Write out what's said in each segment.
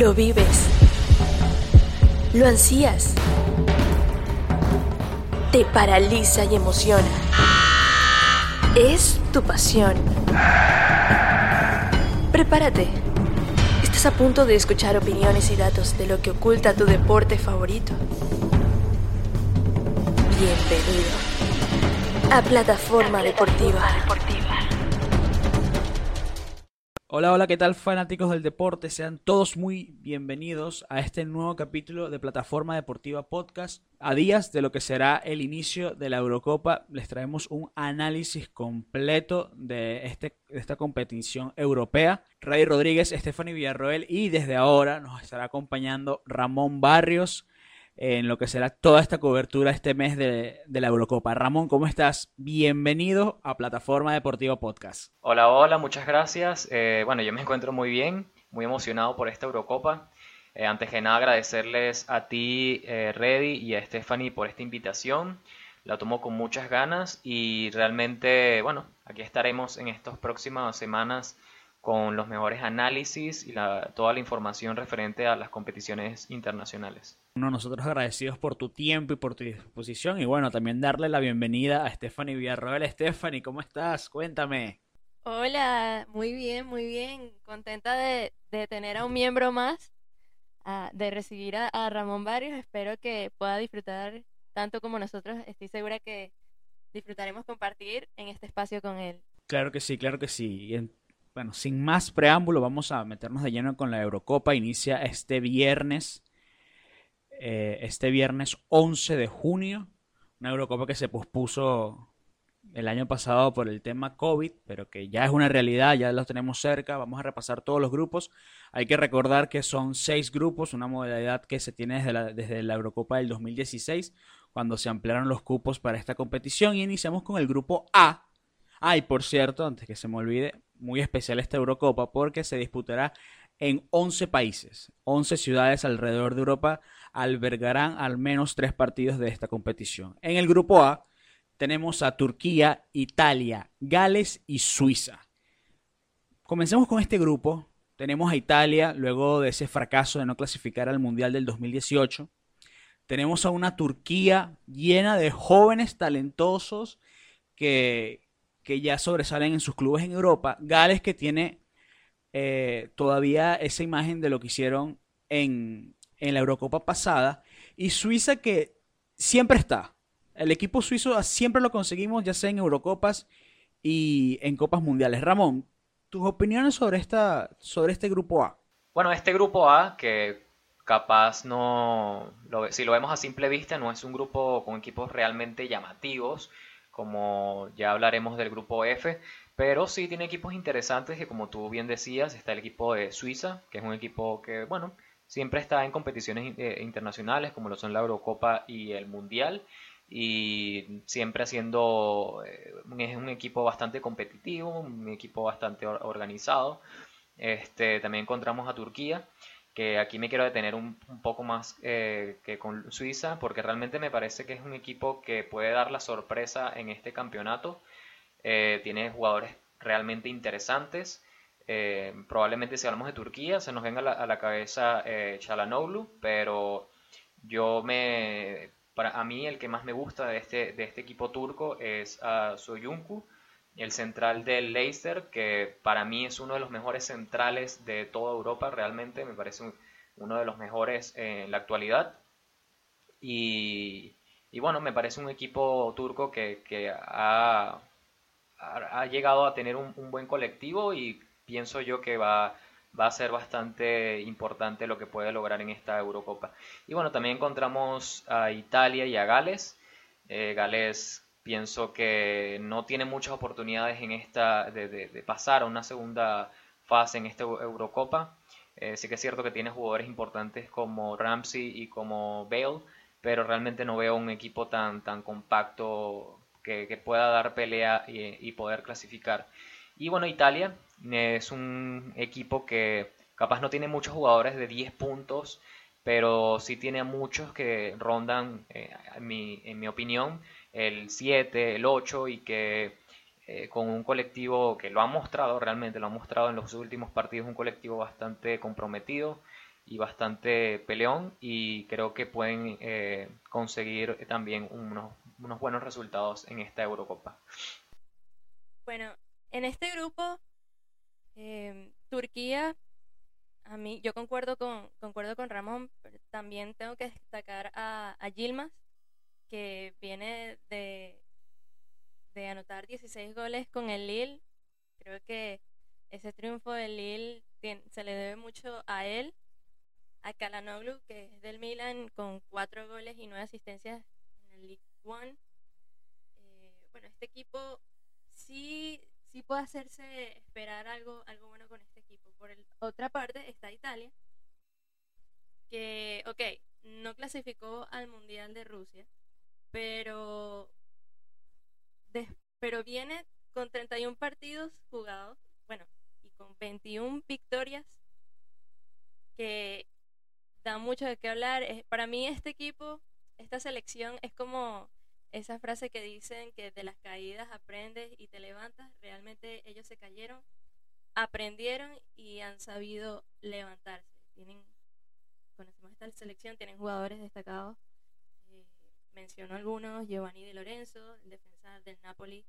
Lo vives. Lo ansías. Te paraliza y emociona. Es tu pasión. Prepárate. Estás a punto de escuchar opiniones y datos de lo que oculta tu deporte favorito. Bienvenido a Plataforma Deportiva. Hola, hola, ¿qué tal fanáticos del deporte? Sean todos muy bienvenidos a este nuevo capítulo de Plataforma Deportiva Podcast. A días de lo que será el inicio de la Eurocopa, les traemos un análisis completo de, este, de esta competición europea. Ray Rodríguez, Stephanie Villarroel y desde ahora nos estará acompañando Ramón Barrios en lo que será toda esta cobertura este mes de, la Eurocopa. Ramón, ¿cómo estás? Bienvenido a Plataforma Deportiva Podcast. Hola, hola, muchas gracias. Eh, bueno, yo me encuentro muy bien, muy emocionado por esta Eurocopa. Eh, antes que nada, agradecerles a ti, eh, Reddy, y a Stephanie por esta invitación. La tomo con muchas ganas y realmente, bueno, aquí estaremos en estas próximas semanas con los mejores análisis y toda la información referente a las competiciones internacionales. Bueno, nosotros agradecidos por tu tiempo y por tu disposición y bueno, también darle la bienvenida a Stephanie Villarroel. Stephanie, ¿cómo estás? Cuéntame. Hola, muy bien, muy bien. Contenta de, tener a un miembro más, de recibir a, Ramón Barrios. Espero que pueda disfrutar tanto como nosotros. Estoy segura que disfrutaremos compartir en este espacio con él. Claro que sí, claro que sí. Bueno, sin más preámbulo, vamos a meternos de lleno con la Eurocopa. Inicia este viernes, eh, este viernes 11 de junio. Una Eurocopa que se pospuso el año pasado por el tema COVID, pero que ya es una realidad, ya lo tenemos cerca. Vamos a repasar todos los grupos. Hay que recordar que son seis grupos, una modalidad que se tiene desde la, desde la Eurocopa del 2016, cuando se ampliaron los cupos para esta competición. Y iniciamos con el grupo A. Ay, por cierto, antes que se me olvide, muy especial esta Eurocopa porque se disputará en 11 países. 11 ciudades alrededor de Europa albergarán al menos tres partidos de esta competición. En el grupo A tenemos a Turquía, Italia, Gales y Suiza. Comencemos con este grupo. Tenemos a Italia luego de ese fracaso de no clasificar al Mundial del 2018. Tenemos a una Turquía llena de jóvenes talentosos que, que ya sobresalen en sus clubes en Europa. Gales que tiene eh, todavía esa imagen de lo que hicieron en, en la Eurocopa pasada. Y Suiza que siempre está. El equipo suizo siempre lo conseguimos, ya sea en Eurocopas y en Copas Mundiales. Ramón, tus opiniones sobre, esta, sobre este grupo A. Bueno, este grupo A, que capaz no, si lo vemos a simple vista, no es un grupo con equipos realmente llamativos como ya hablaremos del grupo F, pero sí tiene equipos interesantes que como tú bien decías, está el equipo de Suiza, que es un equipo que, bueno, siempre está en competiciones eh, internacionales como lo son la Eurocopa y el Mundial y siempre haciendo eh, es un equipo bastante competitivo, un equipo bastante organizado. Este, también encontramos a Turquía, que aquí me quiero detener un, poco más eh, que con Suiza, porque realmente me parece que es un equipo que puede dar la sorpresa en este campeonato. Tiene jugadores realmente interesantes. Eh, probablemente si hablamos de Turquía se nos venga a la, cabeza Chalanoglu, pero yo me, para a mí el que más me gusta de este, de este equipo turco es a Soyuncu el central del Leicester, que para mí es uno de los mejores centrales de toda Europa, realmente me parece uno de los mejores en la actualidad. Y, bueno, me parece un equipo turco que, ha, ha, llegado a tener un, buen colectivo y pienso yo que va, va a ser bastante importante lo que puede lograr en esta Eurocopa. Y bueno, también encontramos a Italia y a Gales. Eh, Gales Pienso que no tiene muchas oportunidades en esta de, pasar a una segunda fase en esta Eurocopa. Eh, sí que es cierto que tiene jugadores importantes como Ramsey y como Bale, pero realmente no veo un equipo tan, tan compacto que, pueda dar pelea y, poder clasificar. Y bueno, Italia es un equipo que capaz no tiene muchos jugadores de 10 puntos, pero sí tiene muchos que rondan, eh, mi, en mi opinión, el 7, el 8 y que eh, con un colectivo que lo ha mostrado realmente, lo ha mostrado en los últimos partidos, un colectivo bastante comprometido y bastante peleón y creo que pueden eh, conseguir también unos, unos buenos resultados en esta Eurocopa. Bueno, en este grupo, em, Turquía, a mí, yo concuerdo con, concuerdo con Ramón, pero también tengo que destacar a, a Yilmaz, que viene de, de anotar 16 goles con el Lille. Creo que ese triunfo del Lille se le debe mucho a él a Kalanoglu, que es del Milan, con cuatro goles y nueve asistencias en el League One. Eh, bueno, este equipo sí, sí puede hacerse esperar algo, algo bueno con este equipo. Por otra parte está Italia, que, ok, no clasificó al Mundial de Rusia, pero, pero viene con 31 partidos jugados, bueno, y con 21 victorias que da mucho de qué hablar. Para mí este equipo, esta selección es como esa frase que dicen que de las caídas aprendes y te levantas. Realmente ellos se cayeron, aprendieron y han sabido levantarse. Tienen, conocemos esta selección, tienen jugadores destacados. Eh, menciono algunos, Giovanni De Lorenzo, el defensa del Napoli,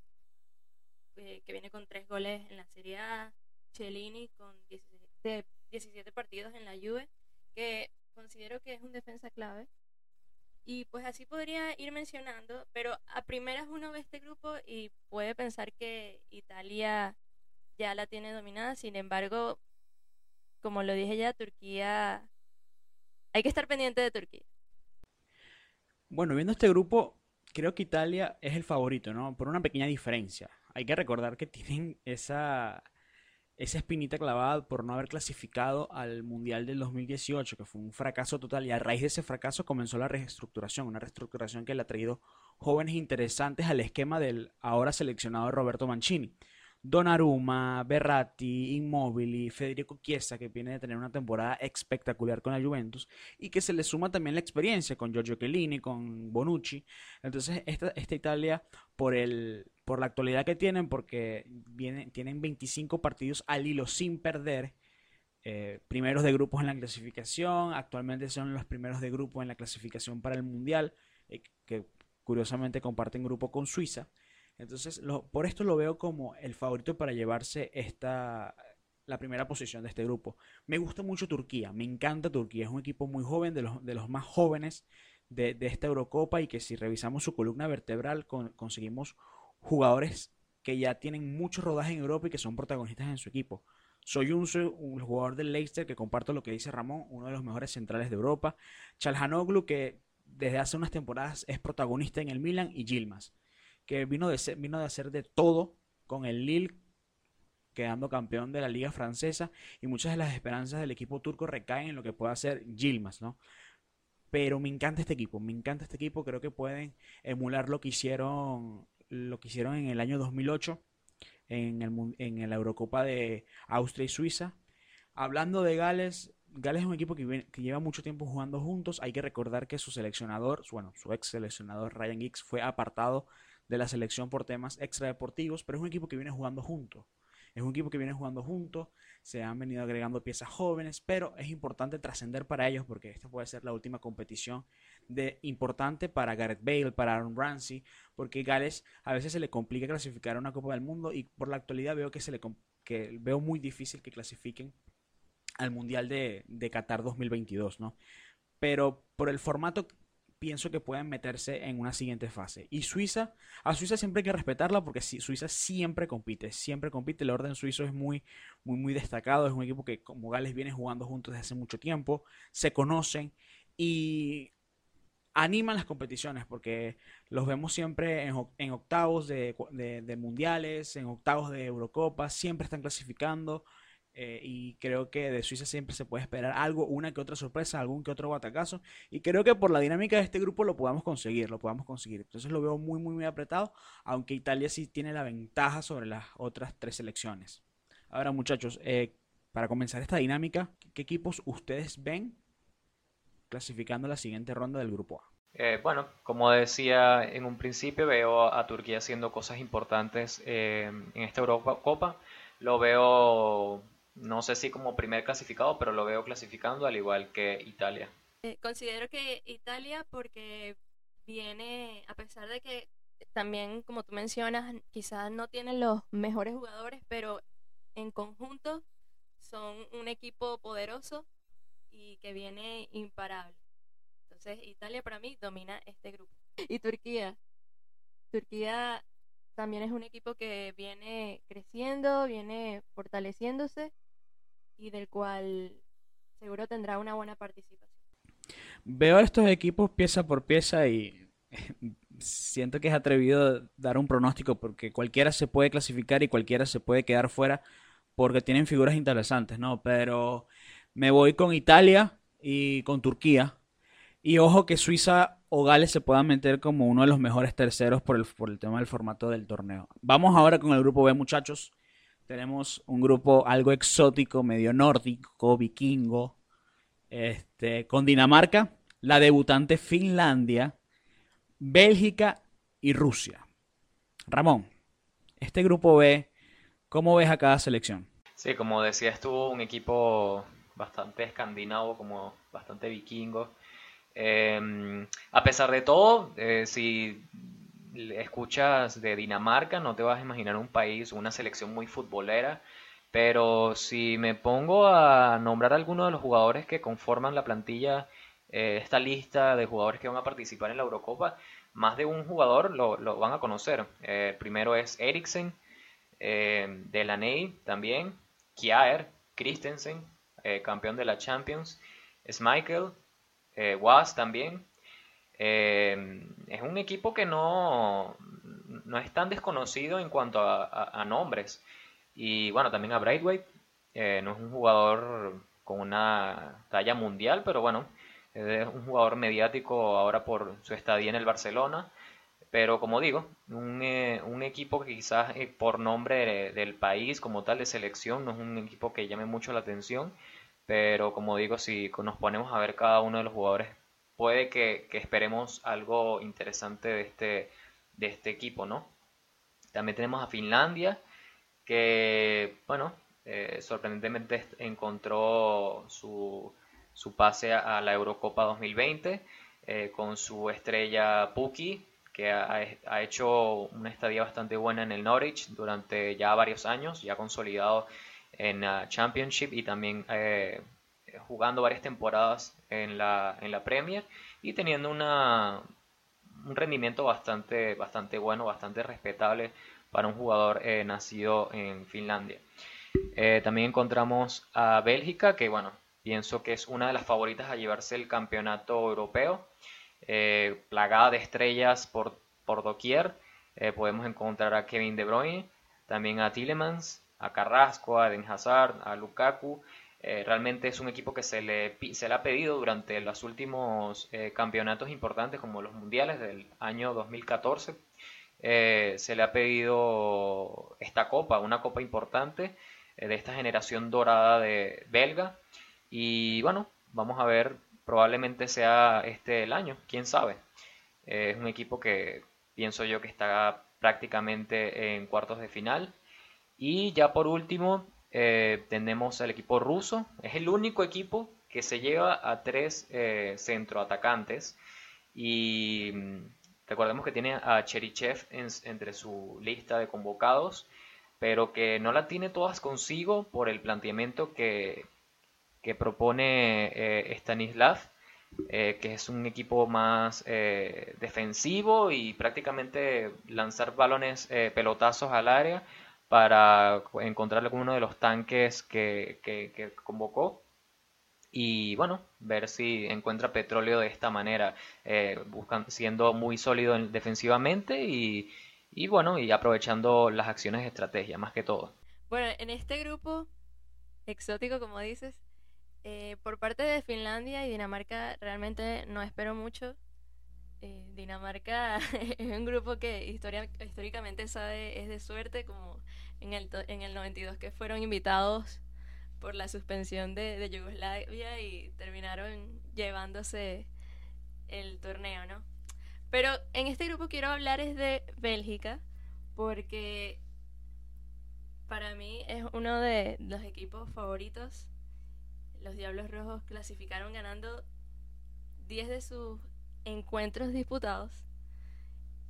eh, que viene con tres goles en la Serie A. Cellini con 17, 17 partidos en la Juve, que considero que es un defensa clave. Y pues así podría ir mencionando, pero a primeras uno ve este grupo y puede pensar que Italia ya la tiene dominada, sin embargo, como lo dije ya, Turquía, hay que estar pendiente de Turquía. Bueno, viendo este grupo, creo que Italia es el favorito, ¿no? Por una pequeña diferencia. Hay que recordar que tienen esa esa espinita clavada por no haber clasificado al Mundial del 2018, que fue un fracaso total, y a raíz de ese fracaso comenzó la reestructuración, una reestructuración que le ha traído jóvenes interesantes al esquema del ahora seleccionado Roberto Mancini. Donnarumma, Berratti, Immobili, Federico Chiesa, que viene de tener una temporada espectacular con la Juventus, y que se le suma también la experiencia con Giorgio Chiellini, con Bonucci. Entonces, esta, Italia, por, el, por la actualidad que tienen, porque tienen 25 partidos al hilo sin perder, eh, primeros de grupos en la clasificación, actualmente son los primeros de grupo en la clasificación para el Mundial, eh, que curiosamente comparten grupo con Suiza. Entonces, por esto lo veo como el favorito para llevarse esta, la primera posición de este grupo. Me gusta mucho Turquía, me encanta Turquía, es un equipo muy joven, de los, de los más jóvenes de, esta Eurocopa y que si revisamos su columna vertebral conseguimos jugadores que ya tienen mucho rodaje en Europa y que son protagonistas en su equipo. Soy un, un jugador del Leicester que comparto lo que dice Ramón, uno de los mejores centrales de Europa. Chalhanoglu, que desde hace unas temporadas es protagonista en el Milan, y Gilmas que vino de, ser, vino de hacer de todo con el Lille, quedando campeón de la liga francesa, y muchas de las esperanzas del equipo turco recaen en lo que puede hacer Gilmas, ¿no? Pero me encanta este equipo, me encanta este equipo, creo que pueden emular lo que hicieron, lo que hicieron en el año 2008 en, el, en la Eurocopa de Austria y Suiza. Hablando de Gales, Gales es un equipo que, que, lleva mucho tiempo jugando juntos. Hay que recordar que su seleccionador, bueno, su ex seleccionador Ryan Giggs fue apartado de la selección por temas extradeportivos, pero es un equipo que viene jugando juntos. Es un equipo que viene jugando juntos, se han venido agregando piezas jóvenes, pero es importante trascender para ellos porque esta puede ser la última competición de importante para Gareth Bale, para Aaron Ramsey, porque Gales a veces se le complica clasificar a una Copa del Mundo y por la actualidad veo que se le veo muy difícil que clasifiquen al Mundial de, de Qatar 2022, ¿no? Pero por el formato pienso que pueden meterse en una siguiente fase. Y Suiza, a Suiza siempre hay que respetarla porque Suiza siempre compite, siempre compite. El orden suizo es muy, muy, muy destacado. Es un equipo que como Gales viene jugando juntos desde hace mucho tiempo, se conocen y animan las competiciones porque los vemos siempre en, octavos de, de mundiales, en octavos de Eurocopa, siempre están clasificando. Eh, y creo que de Suiza siempre se puede esperar algo, una que otra sorpresa, algún que otro batacazo. Y creo que por la dinámica de este grupo lo podamos conseguir, lo podamos conseguir. Entonces lo veo muy, muy, muy apretado, aunque Italia sí tiene la ventaja sobre las otras tres selecciones. Ahora muchachos, eh, para comenzar esta dinámica, ¿qué equipos ustedes ven clasificando la siguiente ronda del grupo A? Eh, bueno, como decía en un principio, veo a Turquía haciendo cosas importantes en esta Europa. Lo veo No sé si como primer clasificado, pero lo veo clasificando al igual que Italia. Eh, considero que Italia porque viene, a pesar de que también, como tú mencionas, quizás no tienen los mejores jugadores, pero en conjunto son un equipo poderoso y que viene imparable. Entonces, Italia para mí domina este grupo. Y Turquía. Turquía también es un equipo que viene creciendo, viene fortaleciéndose y del cual seguro tendrá una buena participación. Veo a estos equipos pieza por pieza y siento que es atrevido dar un pronóstico porque cualquiera se puede clasificar y cualquiera se puede quedar fuera porque tienen figuras interesantes, ¿no? Pero me voy con Italia y con Turquía. Y ojo que Suiza o Gales se puedan meter como uno de los mejores terceros por el, por el tema del formato del torneo. Vamos ahora con el grupo B, muchachos. Tenemos un grupo algo exótico, medio nórdico, vikingo, este, con Dinamarca, la debutante Finlandia, Bélgica y Rusia. Ramón, este grupo B, ¿cómo ves a cada selección? Sí, como decías tú, un equipo bastante escandinavo, como bastante vikingo. Em, a pesar de todo, eh, si escuchas de Dinamarca, no te vas a imaginar un país, una selección muy futbolera, pero si me pongo a nombrar algunos de los jugadores que conforman la plantilla, eh, esta lista de jugadores que van a participar en la Eurocopa, más de un jugador lo, van a conocer. Eh, primero es Eriksen, eh, Delaney también, Kjaer, Christensen, campeón de la Champions, Michael, Was también, eh, es un equipo que no, no es tan desconocido en cuanto a, nombres. Y bueno, también a Braithwaite. Eh, no es un jugador con una talla mundial, pero bueno, es un jugador mediático ahora por su estadía en el Barcelona. Pero como digo, un, eh, equipo que quizás por nombre del país como tal de selección no es un equipo que llame mucho la atención. Pero como digo, si nos ponemos a ver cada uno de los jugadores puede que, esperemos algo interesante de este, de este equipo, ¿no? También tenemos a Finlandia, que, bueno, eh, sorprendentemente encontró su, pase a la Eurocopa 2020 eh, con su estrella Puki, que ha, hecho una estadía bastante buena en el Norwich durante ya varios años, ya consolidado en la Championship y también eh, jugando varias temporadas en la, en la Premier y teniendo una, un rendimiento bastante, bastante bueno, bastante respetable para un jugador eh, nacido en Finlandia. Eh, también encontramos a Bélgica, que bueno, pienso que es una de las favoritas a llevarse el campeonato europeo, eh, plagada de estrellas por, por doquier. podemos encontrar a Kevin De Bruyne, también a Tillemans, a Carrasco, a Den Hazard, a Lukaku, eh, realmente es un equipo que se le, se le ha pedido durante los últimos eh, campeonatos importantes como los mundiales del año 2014. Eh, se le ha pedido esta copa, una copa importante de esta generación dorada de belga. Y bueno, vamos a ver, probablemente sea este el año, quién sabe. es un equipo que pienso yo que está prácticamente en cuartos de final. Y ya por último, eh, tenemos al equipo ruso. Es el único equipo que se lleva a tres eh, centroatacantes. Y mm, recordemos que tiene a Cherichev entre su lista de convocados, pero que no la tiene todas consigo por el planteamiento que, que propone eh, Stanislav. que es un equipo más defensivo y prácticamente lanzar balones, pelotazos al área para encontrarle con uno de los tanques que, convocó y bueno, ver si encuentra petróleo de esta manera, eh, siendo muy sólido defensivamente y, bueno, y aprovechando las acciones de estrategia más que todo. Bueno, en este grupo exótico, como dices, eh, por parte de Finlandia y Dinamarca realmente no espero mucho. Eh, Dinamarca es un grupo que históricamente sabe es de suerte, como en el, en el 92 que fueron invitados por la suspensión de, Yugoslavia y terminaron llevándose el torneo, ¿no? Pero en este grupo quiero hablar es de Bélgica, porque Para mí es uno de los equipos favoritos. Los Diablos Rojos clasificaron ganando 10 de sus encuentros disputados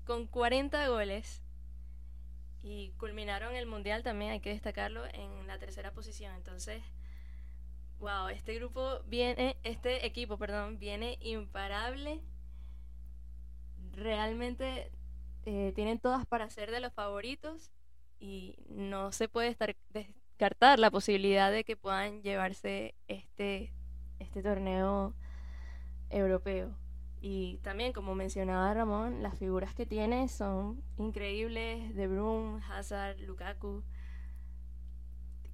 con 40 goles y culminaron el mundial también, hay que destacarlo, en la tercera posición. Entonces, wow, este grupo viene, este equipo, perdón, viene imparable. Realmente eh, tienen todas para ser de los favoritos y no se puede estar, descartar la posibilidad de que puedan llevarse este, este torneo europeo. Y también, como mencionaba Ramón, las figuras que tiene son increíbles. De Bruyne, Hazard, Lukaku.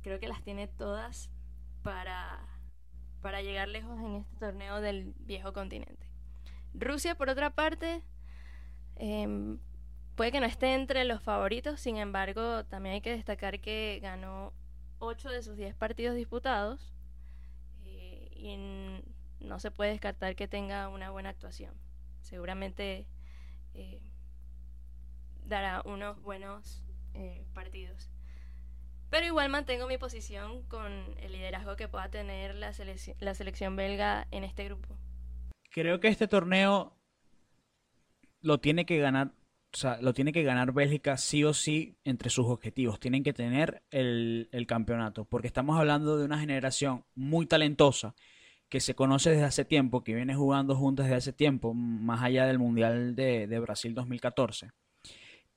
Creo que las tiene todas para, para llegar lejos en este torneo del viejo continente. Rusia, por otra parte, em, puede que no esté entre los favoritos, sin embargo, también hay que destacar que ganó 8 de sus 10 partidos disputados. Eh, y en, no se puede descartar que tenga una buena actuación. Seguramente eh, dará unos buenos eh, partidos. Pero igual mantengo mi posición con el liderazgo que pueda tener la, selección belga en este grupo. Creo que este torneo lo tiene que ganar lo tiene que ganar Bélgica sí o sí entre sus objetivos. Tienen que tener el, campeonato, porque estamos hablando de una generación muy talentosa que se conoce desde hace tiempo, que viene jugando juntos desde hace tiempo, más allá del Mundial de, Brasil 2014,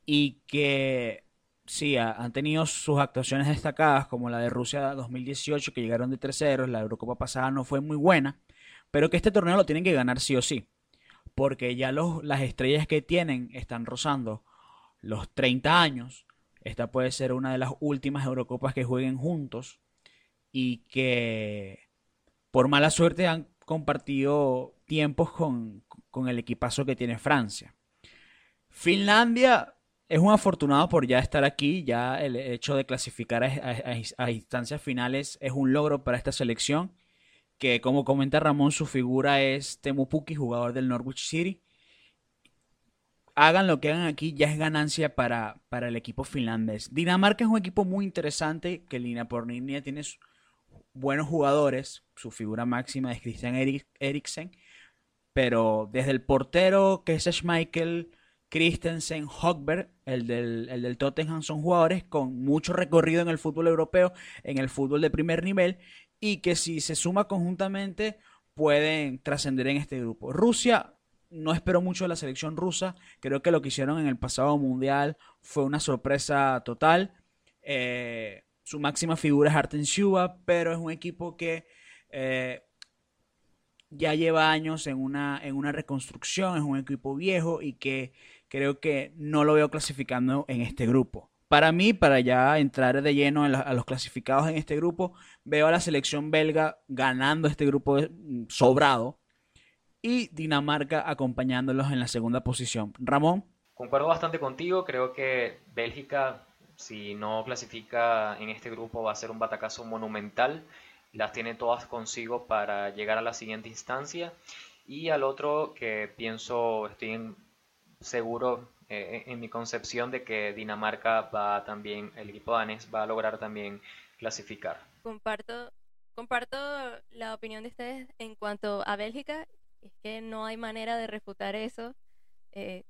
y que sí, han tenido sus actuaciones destacadas, como la de Rusia 2018, que llegaron de terceros, la Eurocopa pasada no fue muy buena, pero que este torneo lo tienen que ganar sí o sí, porque ya los, las estrellas que tienen están rozando los 30 años, esta puede ser una de las últimas Eurocopas que jueguen juntos, y que por mala suerte han compartido tiempos con, el equipazo que tiene Francia. Finlandia es un afortunado por ya estar aquí, ya el hecho de clasificar a, instancias finales es un logro para esta selección, que como comenta Ramón, su figura es Temu Pukki, jugador del Norwich City. Hagan lo que hagan aquí, ya es ganancia para, para el equipo finlandés. Dinamarca es un equipo muy interesante que Lina Porninia tiene buenos jugadores. Su figura máxima es Christian Eriksen. Pero desde el portero, que es Schmeichel, Christensen, Hogberg, el del, el del Tottenham, son jugadores con mucho recorrido en el fútbol europeo, en el fútbol de primer nivel, y que si se suma conjuntamente pueden trascender en este grupo. Rusia, no espero mucho de la selección rusa, creo que lo que hicieron en el pasado mundial fue una sorpresa total. Eh, su máxima figura es Arten Shuba, pero es un equipo que eh, ya lleva años en una, en una reconstrucción, es un equipo viejo y que creo que no lo veo clasificando en este grupo. Para mí, para ya entrar de lleno a los clasificados en este grupo, veo a la selección belga ganando este grupo mm, sobrado y Dinamarca acompañándolos en la segunda posición. Ramón. Concuerdo bastante contigo, creo que Bélgica si no clasifica en este grupo va a ser un batacazo monumental. Las tiene todas consigo para llegar a la siguiente instancia. Y al otro que pienso, estoy seguro eh, en mi concepción de que Dinamarca va también, el equipo danés va a lograr también clasificar. Comparto, comparto la opinión de ustedes en cuanto a Bélgica. Es que no hay manera de refutar eso. Eh,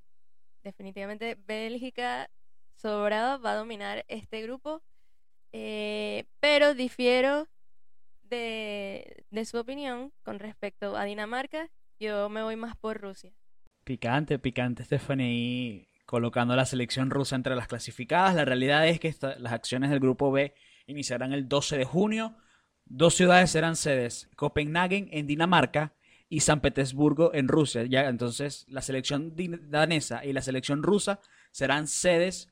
definitivamente Bélgica sobrado va a dominar este grupo, eh, pero difiero de, su opinión con respecto a Dinamarca. Yo me voy más por Rusia. Picante, picante, Stephanie, colocando la selección rusa entre las clasificadas. La realidad es que las acciones del grupo B iniciarán el 12 de junio. Dos ciudades serán sedes, Copenhague en Dinamarca y San Petersburgo en Rusia. Ya, entonces, la selección danesa y la selección rusa serán sedes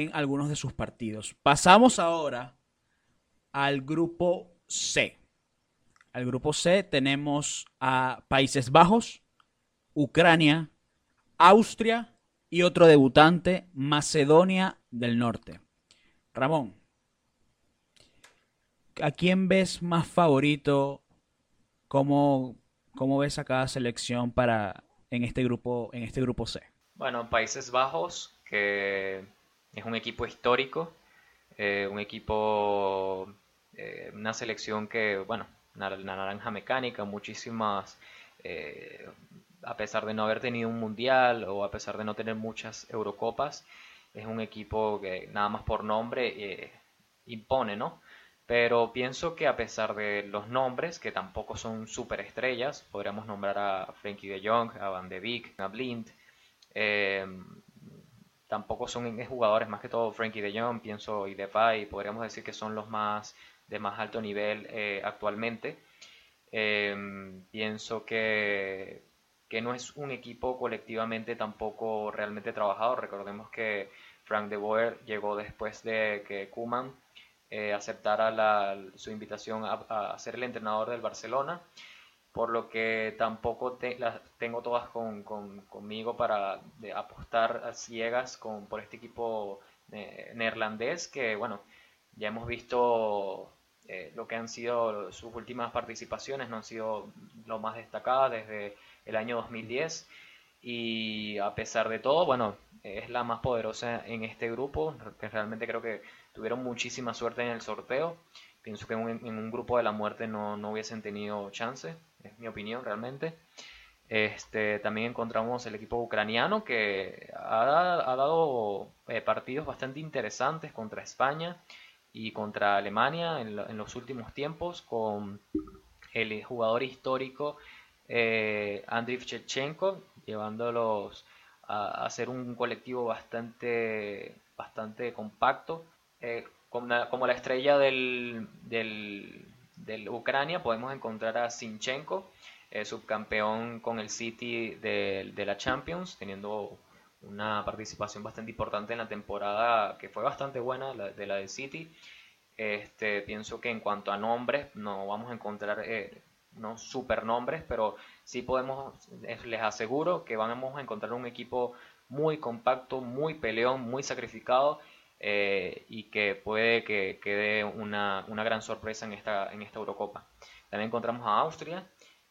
en algunos de sus partidos. Pasamos ahora al grupo C. Al grupo C tenemos a Países Bajos, Ucrania, Austria y otro debutante, Macedonia del Norte. Ramón, ¿a quién ves más favorito? ¿Cómo, cómo ves a cada selección para en este grupo, en este grupo C? Bueno, Países Bajos, que es un equipo histórico, eh, un equipo, eh, una selección que, bueno, la naranja mecánica, muchísimas, eh, a pesar de no haber tenido un mundial o a pesar de no tener muchas Eurocopas, es un equipo que nada más por nombre impone, ¿no? Pero pienso que a pesar de los nombres, que tampoco son superestrellas, podríamos nombrar a Frankie de Jong, a Van de Beek, a Blind, tampoco son jugadores, más que todo Frankie de Jong, pienso, y Depay, podríamos decir que son los más de más alto nivel eh, actualmente. Em, pienso que, que no es un equipo colectivamente tampoco realmente trabajado. Recordemos que Frank de Boer llegó después de que Kuman eh, aceptara su invitación a, a, ser el entrenador del Barcelona por lo que tampoco las tengo todas con, conmigo para apostar a ciegas con, por este equipo eh, neerlandés que, bueno, ya hemos visto eh, lo que han sido sus últimas participaciones, no han sido lo más destacadas desde el año 2010 y a pesar de todo, bueno, es la más poderosa en este grupo, que realmente creo que tuvieron muchísima suerte en el sorteo. Pienso que en un, grupo de la muerte no, no hubiesen tenido chance es mi opinión realmente. Este, también encontramos el equipo ucraniano que ha, dado eh, partidos bastante interesantes contra España y contra Alemania en, los últimos tiempos con el jugador histórico eh, Andriy Shevchenko llevándolos a, ser un colectivo bastante, bastante compacto. Eh, como, la, como, la, estrella del, de Ucrania podemos encontrar a Sinchenko, eh, subcampeón con el City de, la Champions, teniendo una participación bastante importante en la temporada que fue bastante buena de la del City. Este, pienso que en cuanto a nombres no vamos a encontrar eh, super nombres, pero sí podemos, les aseguro que vamos a encontrar un equipo muy compacto, muy peleón, muy sacrificado eh, y que puede que quede una, una, gran sorpresa en esta, en esta Eurocopa. También encontramos a Austria,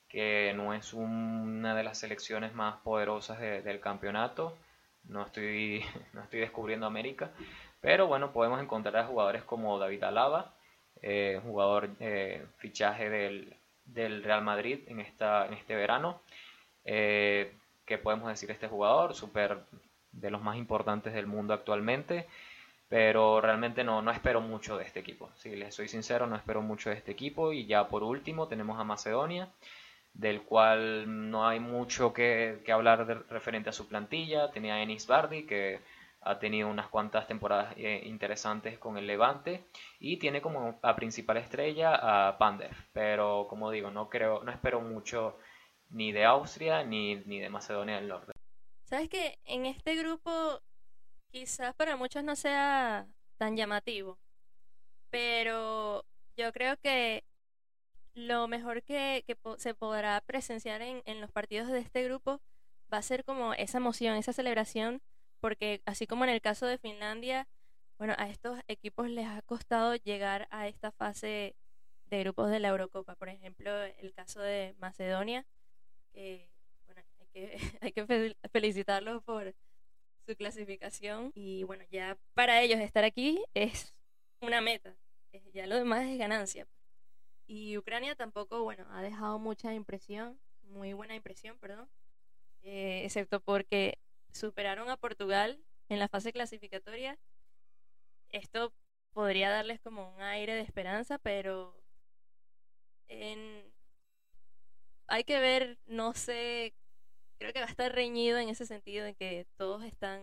que no es una de las selecciones más poderosas del campeonato. No estoy, no estoy descubriendo América, pero bueno, podemos encontrar a jugadores como David Alaba, eh, jugador eh, fichaje del, del, Real Madrid en, esta, en este verano. Eh, que podemos decir este jugador? Súper de los más importantes del mundo actualmente pero realmente no, no espero mucho de este equipo. Si les soy sincero, no espero mucho de este equipo. Y ya por último tenemos a Macedonia, del cual no hay mucho que, hablar referente a su plantilla. Tenía a Enis Bardi, que ha tenido unas cuantas temporadas eh, interesantes con el Levante y tiene como a principal estrella a Pandev, pero como digo, no creo, no espero mucho ni de Austria ni, ni de Macedonia del Norte. Sabes que en este grupo quizás para muchos no sea tan llamativo, pero yo creo que lo mejor que, se podrá presenciar en, los partidos de este grupo va a ser como esa emoción, esa celebración, porque así como en el caso de Finlandia, bueno, a estos equipos les ha costado llegar a esta fase de grupos de la Eurocopa. Por ejemplo, el caso de Macedonia, que bueno, hay que, hay que felicitarlos por su clasificación y bueno, ya para ellos estar aquí es una meta, ya lo demás es ganancia. Y Ucrania tampoco, bueno, ha dejado mucha impresión, muy buena impresión, perdón, eh, excepto porque superaron a Portugal en la fase clasificatoria. Esto podría darles como un aire de esperanza, pero hay que ver, no sé creo que va a estar reñido en ese sentido, en que todos están,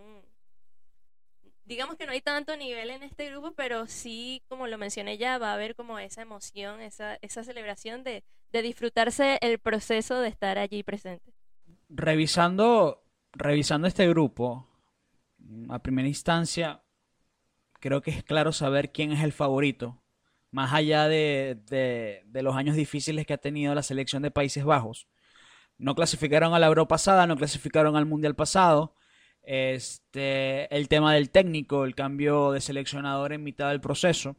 digamos que no hay tanto nivel en este grupo, pero sí, como lo mencioné ya, va a haber como esa emoción, esa, celebración de, disfrutarse el proceso de estar allí presente. Revisando, revisando este grupo, a primera instancia, creo que es claro saber quién es el favorito, más allá de los años difíciles que ha tenido la selección de Países Bajos no clasificaron a la Euro pasada, no clasificaron al Mundial pasado. Este, el tema del técnico, el cambio de seleccionador en mitad del proceso.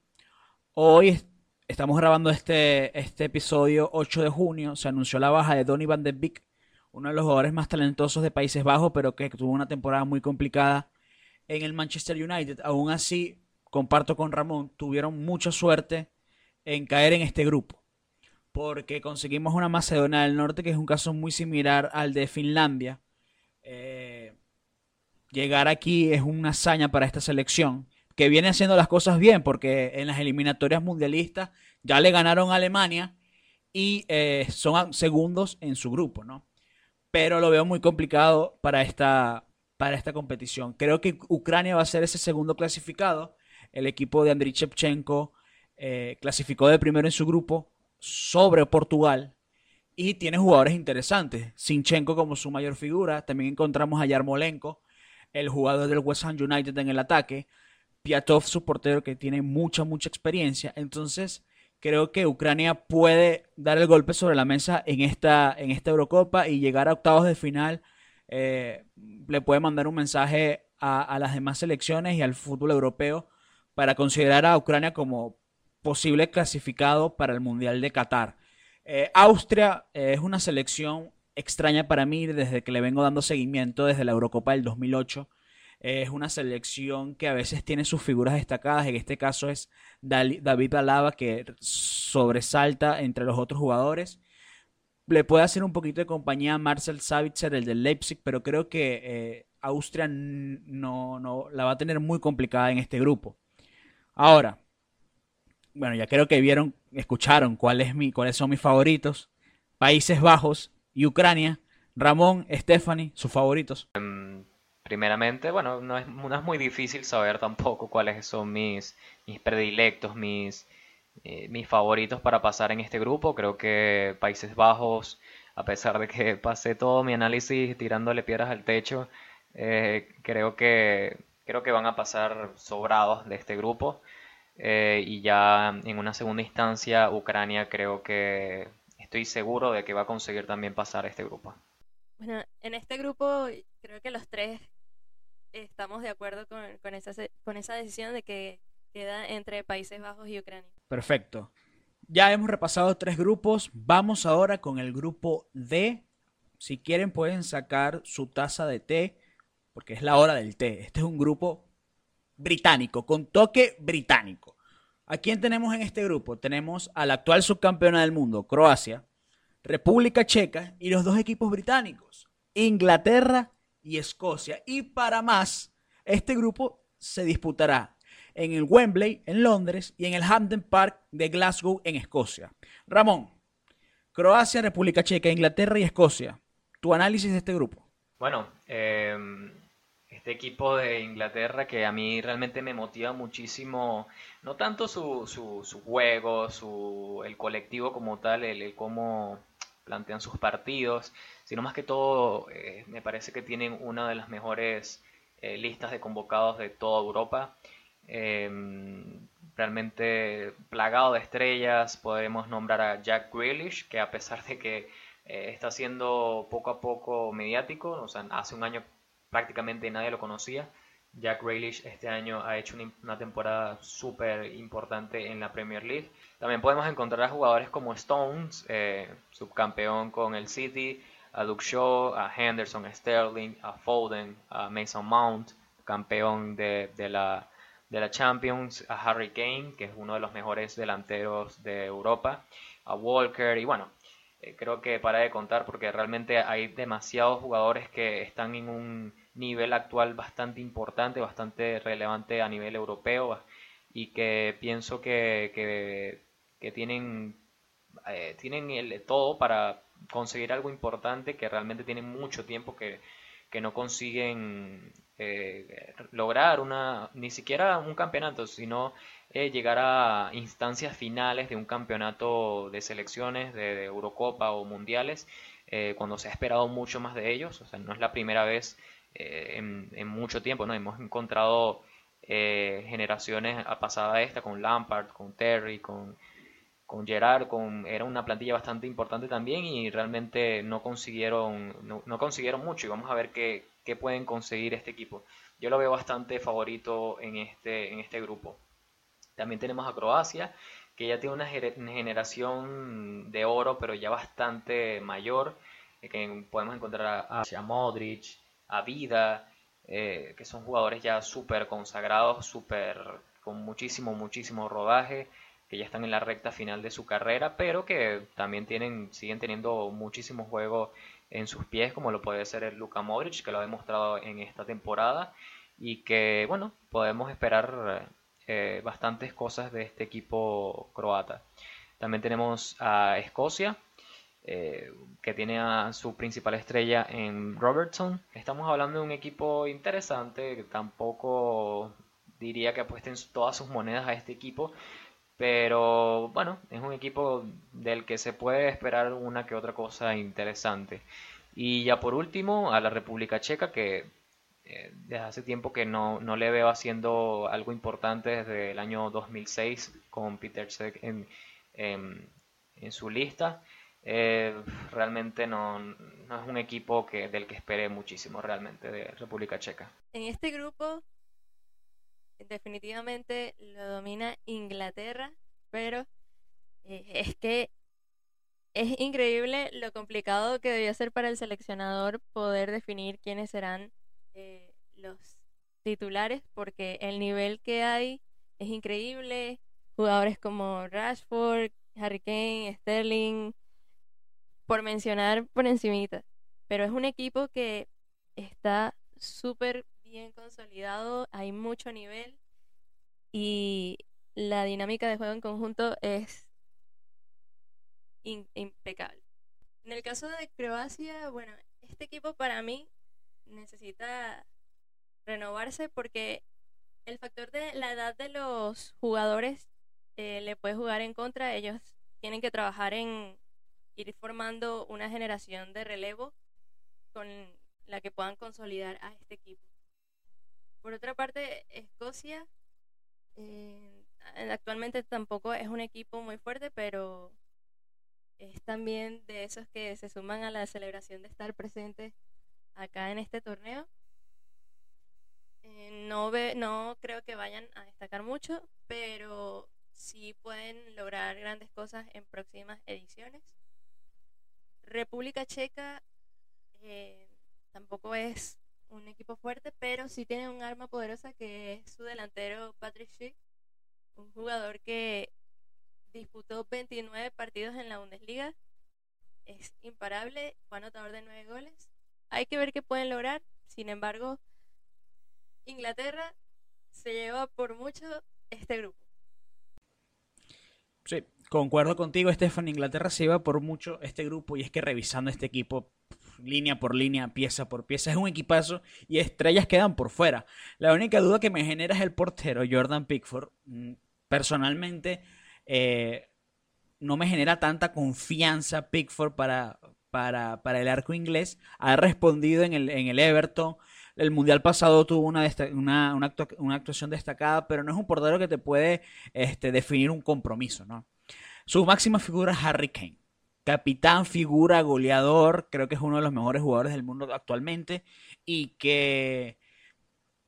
Hoy estamos grabando este, este episodio 8 de junio. Se anunció la baja de Donny van de Beek, uno de los jugadores más talentosos de Países Bajos, pero que tuvo una temporada muy complicada en el Manchester United. Aún así, comparto con Ramón, tuvieron mucha suerte en caer en este grupo. Porque conseguimos una Macedonia del Norte que es un caso muy similar al de Finlandia. Eh, llegar aquí es una hazaña para esta selección, que viene haciendo las cosas bien, porque en las eliminatorias mundialistas ya le ganaron a Alemania y eh, son segundos en su grupo, ¿no? Pero lo veo muy complicado para esta, para esta competición. Creo que Ucrania va a ser ese segundo clasificado. El equipo de Andriy Shevchenko eh, clasificó de primero en su grupo sobre Portugal y tiene jugadores interesantes. Sinchenko como su mayor figura. También encontramos a Yarmolenko, el jugador del West Ham United en el ataque. Piatov, su portero, que tiene mucha, mucha experiencia. Entonces, creo que Ucrania puede dar el golpe sobre la mesa en esta, en esta Eurocopa y llegar a octavos de final. Eh, le puede mandar un mensaje a, las demás selecciones y al fútbol europeo para considerar a Ucrania como posible clasificado para el Mundial de Qatar. Eh, Austria eh, es una selección extraña para mí desde que le vengo dando seguimiento desde la Eurocopa del 2008 es una selección que a veces tiene sus figuras destacadas. En este caso es David Alaba, que sobresalta entre los otros jugadores. Le puede hacer un poquito de compañía a Marcel Savitzer, el del Leipzig, pero creo que eh, Austria no, no la va a tener muy complicada en este grupo. Ahora, bueno, ya creo que vieron, escucharon cuál es mi, cuáles son mis favoritos. Países Bajos y Ucrania. Ramón, Stephanie, sus favoritos. Em, Primeramente, bueno, no es, no es muy difícil saber tampoco cuáles son mis, mis predilectos, mis, eh, mis favoritos para pasar en este grupo. Creo que Países Bajos, a pesar de que pasé todo mi análisis tirándole piedras al techo, eh, creo, que, creo que van a pasar sobrados de este grupo. Eh, y ya en una segunda instancia, Ucrania creo que estoy seguro de que va a conseguir también pasar este grupo. Bueno, en este grupo creo que los tres estamos de acuerdo con, con, esa, con esa decisión de que queda entre Países Bajos y Ucrania. Perfecto. Ya hemos repasado tres grupos. Vamos ahora con el grupo D. Si quieren pueden sacar su taza de té, porque es la hora del té. Este es un grupo británico, con toque británico. ¿A quién tenemos en este grupo? Tenemos a la actual subcampeona del mundo, Croacia, República Checa y los dos equipos británicos, Inglaterra y Escocia. Y para más, este grupo se disputará en el Wembley, en Londres, y en el Hampden Park de Glasgow, en Escocia. Ramón, Croacia, República Checa, Inglaterra y Escocia. Tu análisis de este grupo. Bueno, em, este equipo de Inglaterra que a mí realmente me motiva muchísimo, no tanto su, su, juego, su, el colectivo como tal, el cómo plantean sus partidos, sino más que todo eh, me parece que tienen una de las mejores eh, listas de convocados de toda Europa. Em, realmente plagado de estrellas, podemos nombrar a Jack Grealish, que a pesar de que eh, está siendo poco a poco mediático, o sea, hace un año prácticamente nadie lo conocía, Jack Grealish este año ha hecho una temporada súper importante en la Premier League. También podemos encontrar a jugadores como Stones, eh, subcampeón con el City, a Luke Shaw, a Henderson, Sterling, a Foden, a Mason Mount, campeón de, la, de la Champions, a Harry Kane, que es uno de los mejores delanteros de Europa, a Walker y bueno, eh, creo que para de contar porque realmente hay demasiados jugadores que están en un nivel actual bastante importante, bastante relevante a nivel europeo y que pienso que, que, tienen, eh, tienen el, todo para conseguir algo importante que realmente tienen mucho tiempo que, que no consiguen eh, lograr una ni siquiera un campeonato, sino eh, llegar a instancias finales de un campeonato de selecciones, de, Eurocopa o mundiales, cuando se ha esperado mucho más de ellos. O sea, no es la primera vez eh, en, mucho tiempo, ¿no? Hemos encontrado eh, generaciones a pasada esta con Lampard, con Terry, con, con Gerard, con, era una plantilla bastante importante también y realmente no consiguieron, no, consiguieron mucho y vamos a ver qué, qué, pueden conseguir este equipo. Yo lo veo bastante favorito en este, en este grupo. También tenemos a Croacia, que ya tiene una generación de oro, pero ya bastante mayor, que podemos encontrar a, a Modric, a Vida, eh, que son jugadores ya súper consagrados, súper con muchísimo, muchísimo rodaje, que ya están en la recta final de su carrera, pero que también tienen, siguen teniendo muchísimo juego en sus pies, como lo puede ser el Luka Modric, que lo ha demostrado en esta temporada, y que, bueno, podemos esperar eh, bastantes cosas de este equipo croata. También tenemos a Escocia, eh, que tiene a su principal estrella en Robertson. Estamos hablando de un equipo interesante, que tampoco diría que apuesten todas sus monedas a este equipo, pero bueno, es un equipo del que se puede esperar una que otra cosa interesante. Y ya por último, a la República Checa, que eh, desde hace tiempo que no, no, le veo haciendo algo importante desde el año 2006 con Peter Cech en, en, su lista. Eh, realmente no, no, es un equipo que, del que espere muchísimo realmente de República Checa. En este grupo definitivamente lo domina Inglaterra, pero eh, es que es increíble lo complicado que debió ser para el seleccionador poder definir quiénes serán eh, los titulares, porque el nivel que hay es increíble. Jugadores como Rashford, Harry Kane, Sterling, por mencionar por encimita. Pero es un equipo que está súper bien consolidado, hay mucho nivel y la dinámica de juego en conjunto es impecable. En el caso de Croacia, bueno, este equipo para mí necesita renovarse porque el factor de la edad de los jugadores eh, le puede jugar en contra. Ellos tienen que trabajar en ir formando una generación de relevo con la que puedan consolidar a este equipo. Por otra parte, Escocia eh, actualmente tampoco es un equipo muy fuerte, pero es también de esos que se suman a la celebración de estar presentes acá en este torneo. Eh, no, ve, no creo que vayan a destacar mucho, pero sí pueden lograr grandes cosas en próximas ediciones. República Checa eh, tampoco es un equipo fuerte, pero sí tiene un arma poderosa que es su delantero Patrick Schick, un jugador que disputó 29 partidos en la Bundesliga, es imparable, fue anotador de 9 goles. Hay que ver qué pueden lograr, sin embargo, Inglaterra se lleva por mucho este grupo. Sí, concuerdo contigo, Estefan. Inglaterra se lleva por mucho este grupo y es que revisando este equipo línea por línea, pieza por pieza. Es un equipazo y estrellas quedan por fuera. La única duda que me genera es el portero Jordan Pickford. Mm, personalmente, eh, no me genera tanta confianza Pickford para, para, el arco inglés. Ha respondido en el, Everton. El mundial pasado tuvo una, actuación destacada, pero no es un portero que te puede este, definir un compromiso. ¿no? Su máxima figura es Harry Kane capitán, figura, goleador, creo que es uno de los mejores jugadores del mundo actualmente y que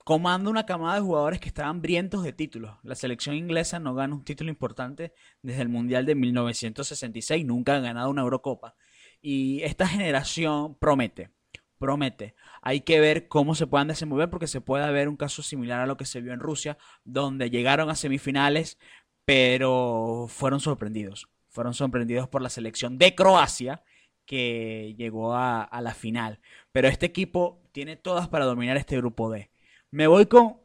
comanda una camada de jugadores que estaban hambrientos de títulos. La selección inglesa no gana un título importante desde el Mundial de 1966, nunca ha ganado una Eurocopa. Y esta generación promete, promete. Hay que ver cómo se puedan desenvolver porque se puede ver un caso similar a lo que se vio en Rusia, donde llegaron a semifinales, pero fueron sorprendidos fueron sorprendidos por la selección de Croacia que llegó a, la final. Pero este equipo tiene todas para dominar este grupo D. Me voy con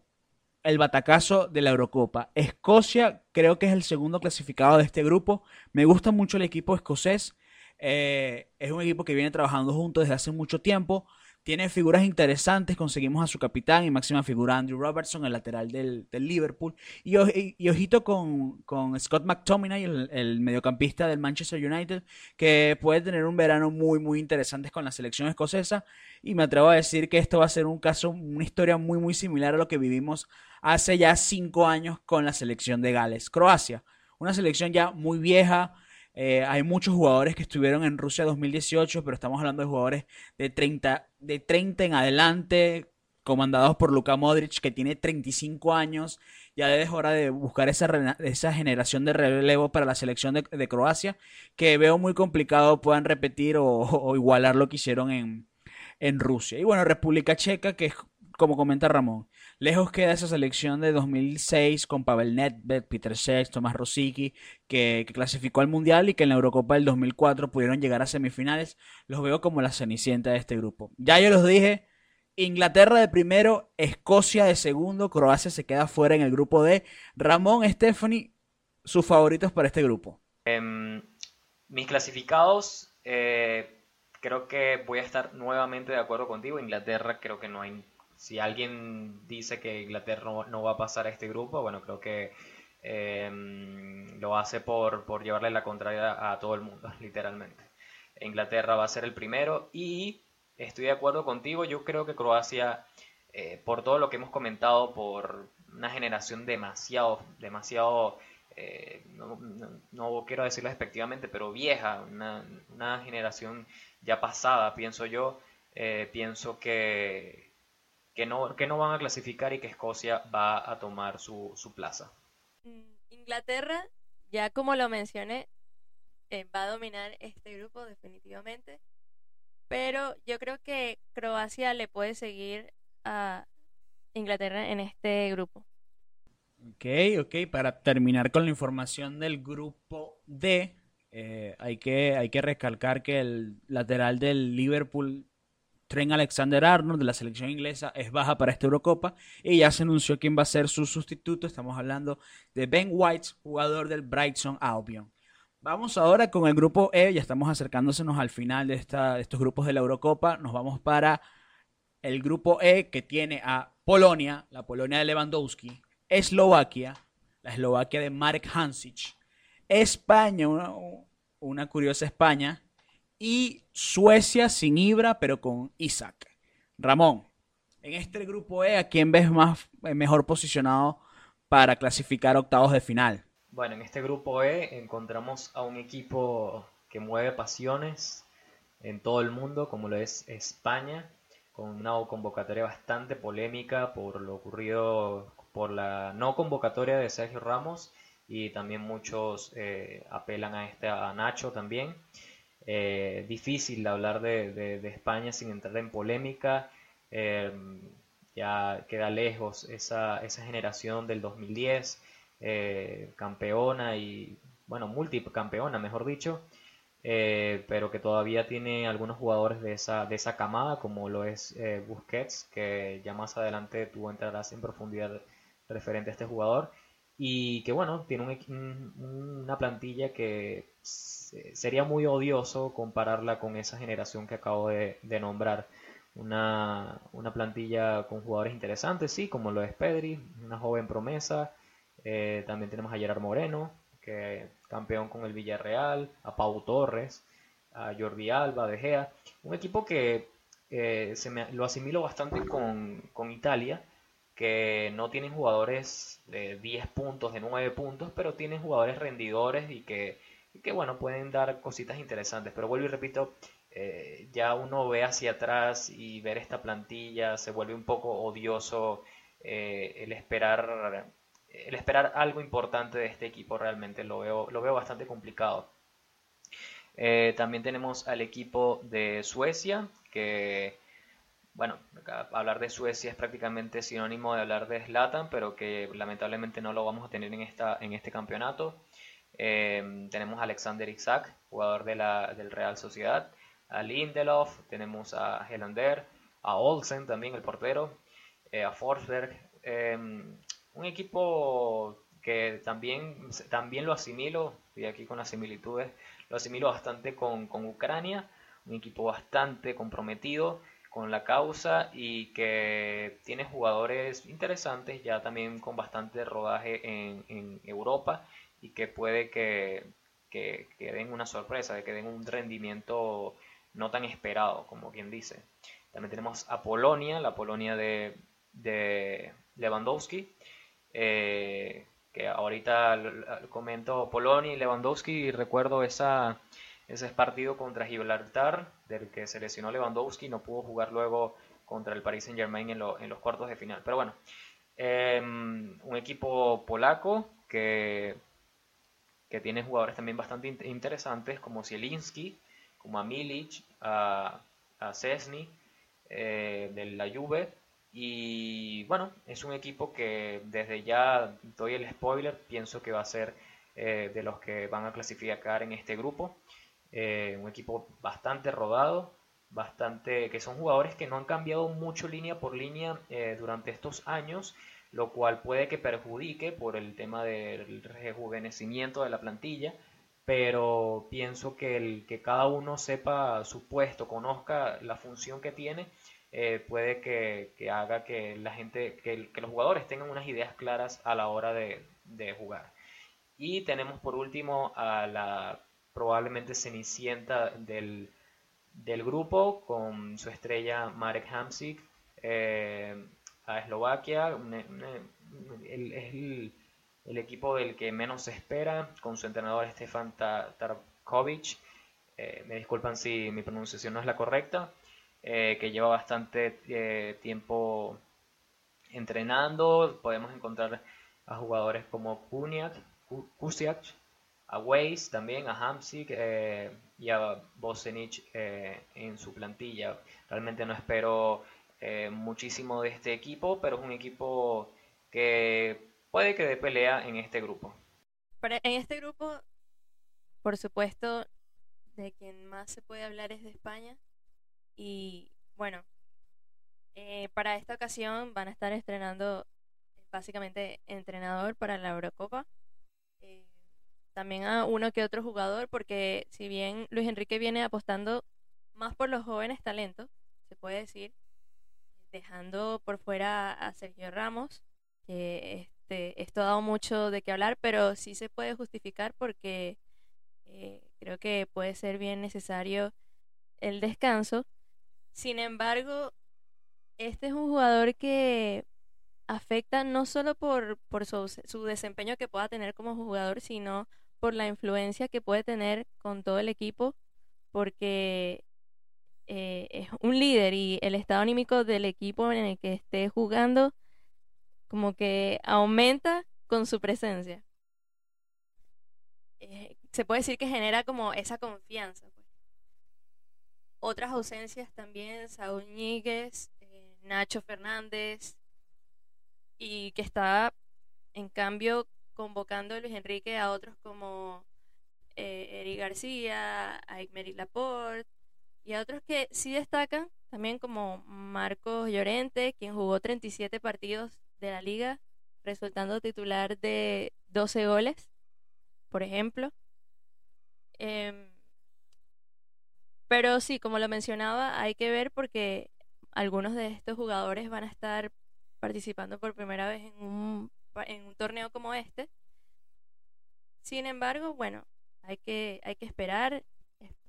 el batacazo de la Eurocopa. Escocia creo que es el segundo clasificado de este grupo. Me gusta mucho el equipo escocés. Eh, es un equipo que viene trabajando juntos desde hace mucho tiempo. Tiene figuras interesantes, conseguimos a su capitán y máxima figura Andrew Robertson, el lateral del, Liverpool. Y, ojito con, Scott McTominay, el, mediocampista del Manchester United, que puede tener un verano muy, muy interesante con la selección escocesa. Y me atrevo a decir que esto va a ser un caso, una historia muy, muy similar a lo que vivimos hace ya cinco años con la selección de Gales. Croacia, una selección ya muy vieja, eh, hay muchos jugadores que estuvieron en Rusia 2018, pero estamos hablando de jugadores de 30, de 30 en adelante, comandados por Luka Modric, que tiene 35 años. Ya es hora de buscar esa, esa generación de relevo para la selección de, Croacia, que veo muy complicado puedan repetir o, igualar lo que hicieron en, en Rusia. Y bueno, República Checa, que como comenta Ramón, lejos queda esa selección de 2006 con Pavel Nedved, Peter Cech, Tomás Rosicky, que, clasificó al Mundial y que en la Eurocopa del 2004 pudieron llegar a semifinales. Los veo como la cenicienta de este grupo. Ya yo los dije, Inglaterra de primero, Escocia de segundo, Croacia se queda fuera en el grupo D. Ramón, Stephanie, sus favoritos para este grupo. Um, mis clasificados, eh, creo que voy a estar nuevamente de acuerdo contigo. Inglaterra, creo que no hay. Si alguien dice que Inglaterra no, va a pasar a este grupo, bueno, creo que eh, lo hace por, por llevarle la contraria a todo el mundo, literalmente. Inglaterra va a ser el primero y estoy de acuerdo contigo. Yo creo que Croacia, eh, por todo lo que hemos comentado, por una generación demasiado, demasiado, eh, no, quiero decirlo despectivamente, pero vieja, una, generación ya pasada, pienso yo, pienso que, que, no, que no van a clasificar y que Escocia va a tomar su, su plaza. Mm, Inglaterra, ya como lo mencioné, va a dominar este grupo definitivamente. Pero yo creo que Croacia le puede seguir a Inglaterra en este grupo. Ok, ok. Para terminar con la información del grupo D, eh, hay, que, hay que recalcar que el lateral del Liverpool, Trent Alexander Arnold, de la selección inglesa, es baja para esta Eurocopa y ya se anunció quién va a ser su sustituto. Estamos hablando de Ben White, jugador del Brighton Albion. Vamos ahora con el grupo E, ya estamos acercándonos al final de, esta, estos grupos de la Eurocopa. Nos vamos para el grupo E que tiene a Polonia, la Polonia de Lewandowski, Eslovaquia, la Eslovaquia de Marek Hancic, España, una curiosa España, y Suecia sin Ibra, pero con Isaac. Ramón, en este grupo E, ¿a quién ves más eh, mejor posicionado para clasificar octavos de final? Bueno, en este grupo E encontramos a un equipo que mueve pasiones en todo el mundo, como lo es España, con una convocatoria bastante polémica por lo ocurrido por la no convocatoria de Sergio Ramos y también muchos eh, apelan a este a Nacho también. Eh, difícil hablar de, España sin entrar en polémica. Eh, ya queda lejos esa, generación del 2010 eh, campeona y, bueno, multicampeona, mejor dicho, eh, pero que todavía tiene algunos jugadores de esa, de esa camada, como lo es Busquets, que ya más adelante tú entrarás en profundidad referente a este jugador, y que, bueno, tiene una plantilla que sería muy odioso compararla con esa generación que acabo de, nombrar. Una, una, plantilla con jugadores interesantes, sí, como lo es Pedri, una joven promesa, eh, también tenemos a Gerard Moreno, que campeón con el Villarreal, a Pau Torres, a Jordi Alba, De Gea. Un equipo que eh, se me, lo asimilo bastante con, Italia, que no tienen jugadores de 10 puntos, de 9 puntos, pero tienen jugadores rendidores y que, que bueno, pueden dar cositas interesantes. Pero vuelvo y repito, eh, ya uno ve hacia atrás y ver esta plantilla se vuelve un poco odioso el esperar el esperar algo importante de este equipo realmente lo veo, lo veo bastante complicado. Eh, también tenemos al equipo de Suecia, que, bueno, hablar de Suecia es prácticamente sinónimo de hablar de Slatan, pero que lamentablemente no lo vamos a tener en, esta, en este campeonato. Eh, tenemos a Alexander Isaac, jugador de la, del Real Sociedad, a Lindelof, tenemos a Helander, a Olsen también, el portero, eh, a Forsberg un equipo que también, también lo asimilo, estoy aquí con las similitudes, lo asimilo bastante con, Ucrania, un equipo bastante comprometido con la causa y que tiene jugadores interesantes ya también con bastante rodaje en, Europa y que puede que, que, den una sorpresa, que den un rendimiento no tan esperado como quien dice. También tenemos a Polonia, la Polonia de, de Lewandowski, eh, que ahorita comento Polonia y Lewandowski y recuerdo esa, ese partido contra Gibraltar del que se lesionó Lewandowski no pudo jugar luego contra el Paris Saint Germain en, los cuartos de final. Pero bueno, em, un equipo polaco que, que tiene jugadores también bastante interesantes como Zielinski, como a Milic, a, a Cesny eh, de la Juve Y bueno, es un equipo que desde ya doy el spoiler, pienso que va a ser eh, de los que van a clasificar en este grupo. Eh, un equipo bastante rodado, bastante que son jugadores que no han cambiado mucho línea por línea eh, durante estos años, lo cual puede que perjudique por el tema del rejuvenecimiento de la plantilla, pero pienso que el que cada uno sepa su puesto, conozca la función que tiene, eh, puede que, haga que la gente, que, los jugadores tengan unas ideas claras a la hora de, de jugar. Y tenemos por último a la probablemente cenicienta del, del grupo con su estrella Marek Hamsik eh, a Eslovaquia. es el, equipo del que menos se espera, con su entrenador Stefan Tarkovic. Eh, me disculpan si mi pronunciación no es la correcta, eh, que lleva bastante tiempo entrenando. Podemos encontrar a jugadores como Kusiak, a Weiss también, a Hamsik eh, y a Bosenic eh, en su plantilla. Realmente no espero eh, muchísimo de este equipo, pero es un equipo que puede que dé pelea en este grupo. en este grupo, por supuesto, de quien más se puede hablar es de España. Y bueno, para esta ocasión van a estar estrenando básicamente entrenador para la Eurocopa también a uno que otro jugador, porque si bien Luis Enrique viene apostando más por los jóvenes talentos, se puede decir, dejando por fuera a Sergio Ramos, que este, esto ha dado mucho de qué hablar, pero sí se puede justificar porque eh, creo que puede ser bien necesario el descanso. Sin embargo, este es un jugador que afecta no solo por, por su, su, desempeño que pueda tener como jugador, sino por la influencia que puede tener con todo el equipo, porque eh, es un líder y el estado anímico del equipo en el que esté jugando como que aumenta con su presencia. Eh, se puede decir que genera como esa confianza. Pues. Otras ausencias también, Saúl Ñíguez, eh, Nacho Fernández, y que está en cambio convocando a Luis Enrique a otros como eh, Eric García, a Laporte y a otros que sí destacan, también como Marcos Llorente, quien jugó 37 partidos de la liga, resultando titular de 12 goles, por ejemplo. Em, pero sí, como lo mencionaba, hay que ver porque algunos de estos jugadores van a estar participando por primera vez en un en un torneo como este. Sin embargo, bueno, hay que, hay que esperar.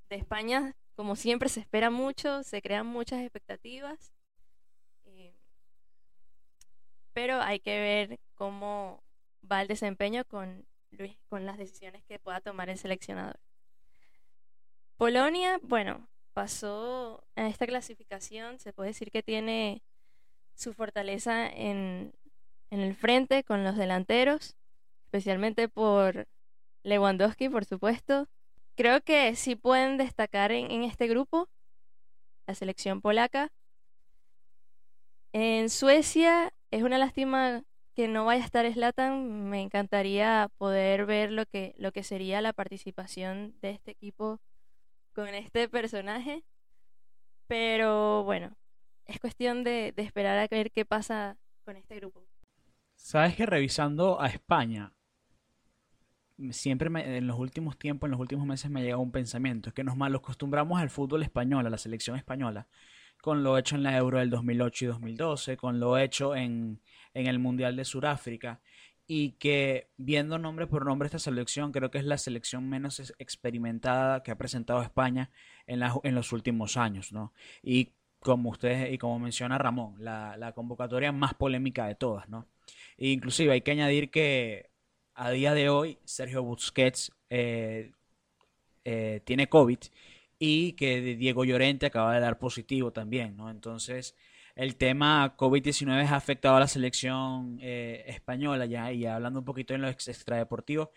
De España, como siempre, se espera mucho, se crean muchas expectativas. Eh, pero hay que ver cómo va el desempeño con Luis, con las decisiones que pueda tomar el seleccionador. Polonia, bueno, pasó en esta clasificación, se puede decir que tiene su fortaleza en en el frente con los delanteros, especialmente por Lewandowski, por supuesto. Creo que sí pueden destacar en, este grupo la selección polaca. En Suecia es una lástima que no vaya a estar Slatan. Me encantaría poder ver lo que, lo que sería la participación de este equipo con este personaje. Pero bueno, es cuestión de, de esperar a ver qué pasa con este grupo. Sabes que revisando a España, siempre en los últimos tiempos, en los últimos meses me ha llegado un pensamiento, es que nos mal acostumbramos al fútbol español, a la selección española, con lo hecho en la Euro del 2008 y 2012, con lo hecho en, el Mundial de Sudáfrica, y que viendo nombre por nombre esta selección, creo que es la selección menos experimentada que ha presentado España en, en los últimos años, ¿no? Y como ustedes, y como menciona Ramón, la, la convocatoria más polémica de todas, ¿no? Inclusive hay que añadir que a día de hoy Sergio Busquets eh, eh, tiene COVID y que Diego Llorente acaba de dar positivo también, ¿no? Entonces, el tema COVID-19 ha afectado a la selección eh, española ya, y hablando un poquito en lo extradeportivo,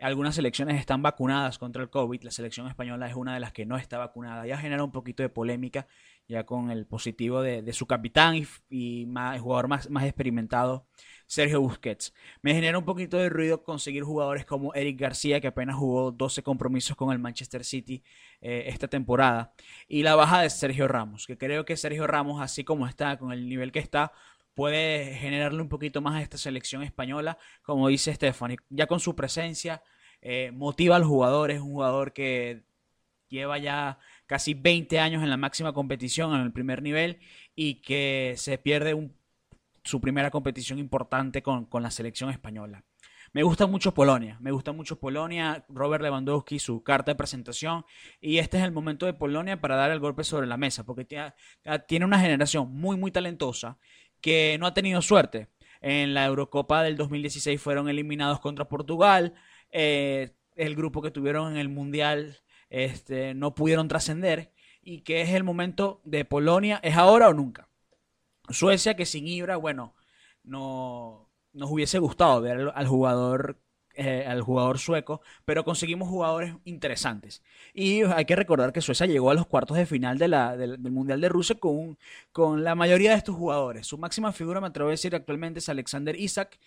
algunas selecciones están vacunadas contra el COVID, la selección española es una de las que no está vacunada, ya genera un poquito de polémica ya con el positivo de, su capitán y, jugador más, experimentado, Sergio Busquets. Me genera un poquito de ruido conseguir jugadores como Eric García, que apenas jugó 12 compromisos con el Manchester City eh, esta temporada, y la baja de Sergio Ramos, que creo que Sergio Ramos, así como está, con el nivel que está, puede generarle un poquito más a esta selección española, como dice Stephanie, ya con su presencia, eh, motiva a los jugadores, un jugador que lleva ya casi 20 años en la máxima competición, en el primer nivel, y que se pierde su primera competición importante con, la selección española. Me gusta mucho Polonia, me gusta mucho Polonia, Robert Lewandowski, su carta de presentación, y este es el momento de Polonia para dar el golpe sobre la mesa, porque tiene una generación muy, muy talentosa que no ha tenido suerte. En la Eurocopa del 2016 fueron eliminados contra Portugal, eh, el grupo que tuvieron en el Mundial este, no pudieron trascender, y que es el momento de Polonia, es ahora o nunca. Suecia que sin Ibra, bueno, no nos hubiese gustado ver al jugador eh, al jugador sueco, pero conseguimos jugadores interesantes. Y hay que recordar que Suecia llegó a los cuartos de final de la, del, Mundial de Rusia con, con la mayoría de estos jugadores. Su máxima figura, me atrevo a decir, actualmente es Alexander Isak.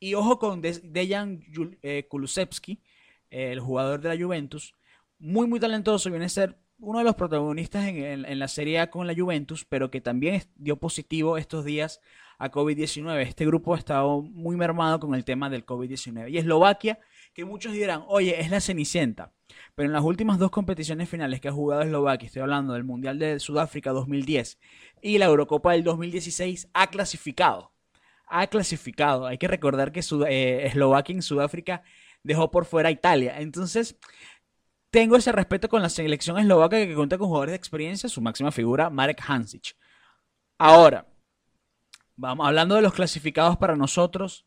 Y ojo con Dejan eh, Kulusevski, el jugador de la Juventus. Muy, muy talentoso, viene a ser uno de los protagonistas en, la Serie A con la Juventus, pero que también dio positivo estos días a COVID-19. Este grupo ha estado muy mermado con el tema del COVID-19. Y Eslovaquia, que muchos dirán, oye, es la Cenicienta. Pero en las últimas dos competiciones finales que ha jugado Eslovaquia, estoy hablando del Mundial de Sudáfrica 2010 y la Eurocopa del 2016, ha clasificado. Ha clasificado. Hay que recordar que eh, Eslovaquia en Sudáfrica dejó por fuera a Italia. Entonces, tengo ese respeto con la selección eslovaca que cuenta con jugadores de experiencia, su máxima figura, Marek Hansic. Ahora, vamos hablando de los clasificados para nosotros.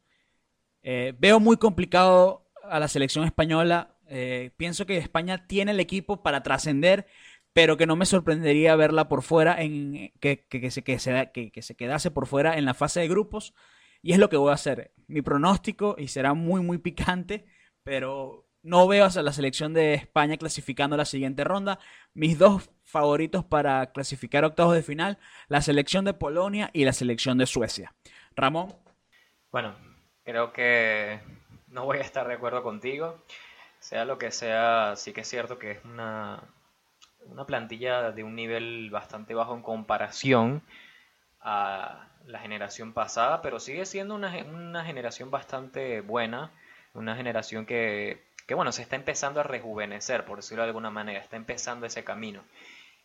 Eh, veo muy complicado a la selección española. Eh, pienso que España tiene el equipo para trascender, pero que no me sorprendería verla por fuera, en, que, se, que, que se quedase por fuera en la fase de grupos. Y es lo que voy a hacer. Mi pronóstico, y será muy, muy picante, pero no veo a la selección de España clasificando la siguiente ronda. Mis dos favoritos para clasificar octavos de final, la selección de Polonia y la selección de Suecia. Ramón. Bueno, creo que no voy a estar de acuerdo contigo. Sea lo que sea, sí que es cierto que es una, una plantilla de un nivel bastante bajo en comparación a la generación pasada, pero sigue siendo una, una generación bastante buena, una generación que que bueno, se está empezando a rejuvenecer, por decirlo de alguna manera, está empezando ese camino.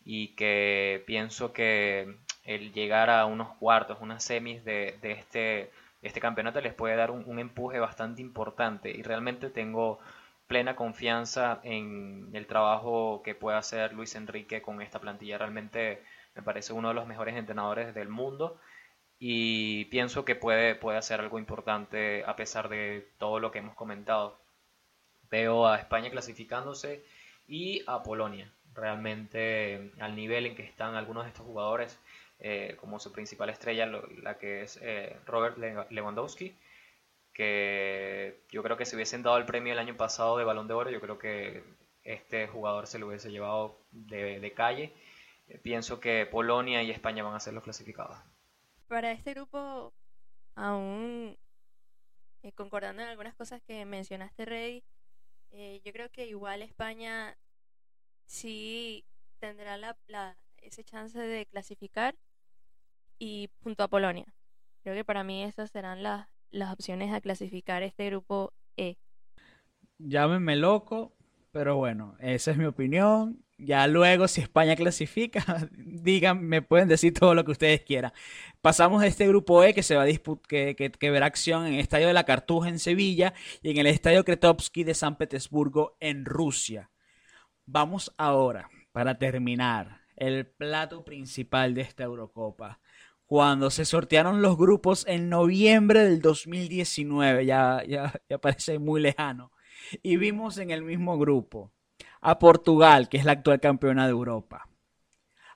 Y que pienso que el llegar a unos cuartos, unas semis de, este, este campeonato les puede dar un, empuje bastante importante. Y realmente tengo plena confianza en el trabajo que puede hacer Luis Enrique con esta plantilla. Realmente me parece uno de los mejores entrenadores del mundo y pienso que puede, puede hacer algo importante a pesar de todo lo que hemos comentado. Veo a España clasificándose y a Polonia. Realmente al nivel en que están algunos de estos jugadores, eh, como su principal estrella, la que es eh, Robert Lewandowski, que yo creo que si hubiesen dado el premio el año pasado de Balón de Oro, yo creo que este jugador se lo hubiese llevado de, calle. Eh, pienso que Polonia y España van a ser los clasificados. Para este grupo, aún concordando en algunas cosas que mencionaste, Rey, eh, yo creo que igual España sí tendrá la, ese chance de clasificar y junto a Polonia. Creo que para mí esas serán las, las opciones a clasificar este grupo E. Llámenme loco, pero bueno, esa es mi opinión. Ya luego, si España clasifica, digan, me pueden decir todo lo que ustedes quieran. Pasamos a este grupo E que se va a que, que, verá acción en el Estadio de la Cartuja en Sevilla y en el Estadio Kretovsky de San Petersburgo en Rusia. Vamos ahora, para terminar, el plato principal de esta Eurocopa. Cuando se sortearon los grupos en noviembre del 2019, ya, ya, ya parece muy lejano. Y vimos en el mismo grupo a Portugal, que es la actual campeona de Europa,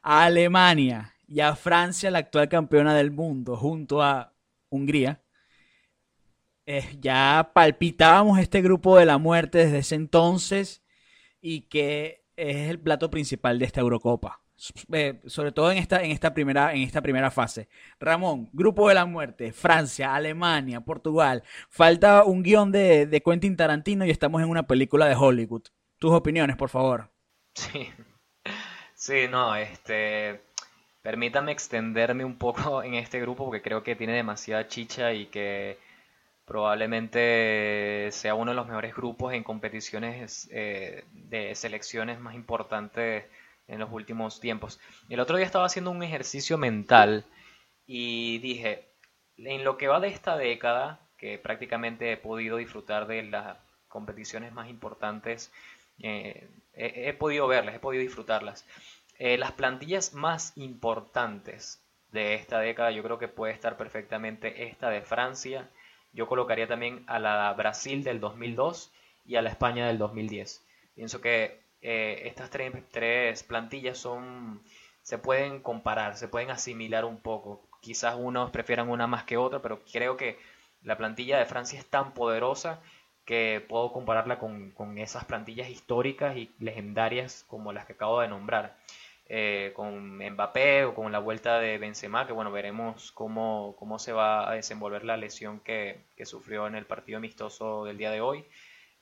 a Alemania y a Francia, la actual campeona del mundo, junto a Hungría. Eh, ya palpitábamos este grupo de la muerte desde ese entonces y que es el plato principal de esta Eurocopa. eh, sobre todo en esta, en, esta primera, en esta primera fase. Ramón, Grupo de la Muerte, Francia, Alemania, Portugal. Falta un guion de, de Quentin Tarantino y estamos en una película de Hollywood. Tus opiniones, por favor. Sí, sí, no, este, permítame extenderme un poco en este grupo porque creo que tiene demasiada chicha y que probablemente sea uno de los mejores grupos en competiciones eh, de selecciones más importantes en los últimos tiempos. El otro día estaba haciendo un ejercicio mental y dije, en lo que va de esta década, que prácticamente he podido disfrutar de las competiciones más importantes, eh, he, podido verlas, he podido disfrutarlas. Eh, las plantillas más importantes de esta década, yo creo que puede estar perfectamente esta de Francia, yo colocaría también a la Brasil del 2002 y a la España del 2010. Pienso que eh, estas tres, tres, plantillas son se pueden comparar, se pueden asimilar un poco. Quizás unos prefieran una más que otra, pero creo que la plantilla de Francia es tan poderosa que puedo compararla con, con esas plantillas históricas y legendarias como las que acabo de nombrar. Eh, con Mbappé o con la vuelta de Benzema, que bueno, veremos cómo, cómo se va a desenvolver la lesión que, que sufrió en el partido amistoso del día de hoy.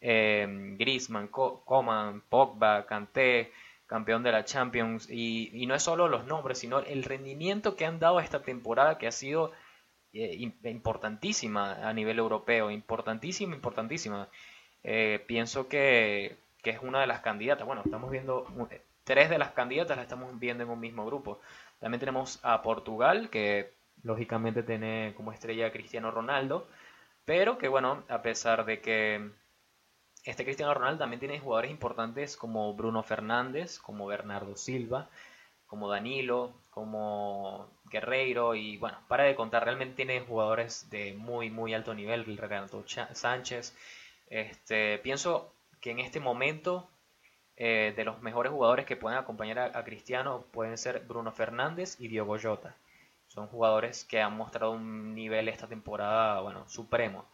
Eh, Griezmann, Coman, Pogba, Kanté, campeón de la Champions, y, y, no es solo los nombres, sino el rendimiento que han dado esta temporada que ha sido importantísima a nivel europeo, importantísima, importantísima. Eh, pienso que, que es una de las candidatas. Bueno, estamos viendo tres de las candidatas las estamos viendo en un mismo grupo. También tenemos a Portugal, que lógicamente tiene como estrella a Cristiano Ronaldo, pero que bueno, a pesar de que este Cristiano Ronaldo también tiene jugadores importantes como Bruno Fernández, como Bernardo Silva, como Danilo, como Guerreiro y bueno, para de contar, realmente tiene jugadores de muy muy alto nivel, Renato Sánchez. Este, pienso que en este momento eh, de los mejores jugadores que pueden acompañar a, Cristiano pueden ser Bruno Fernández y Diogo Jota. Son jugadores que han mostrado un nivel esta temporada, bueno, supremo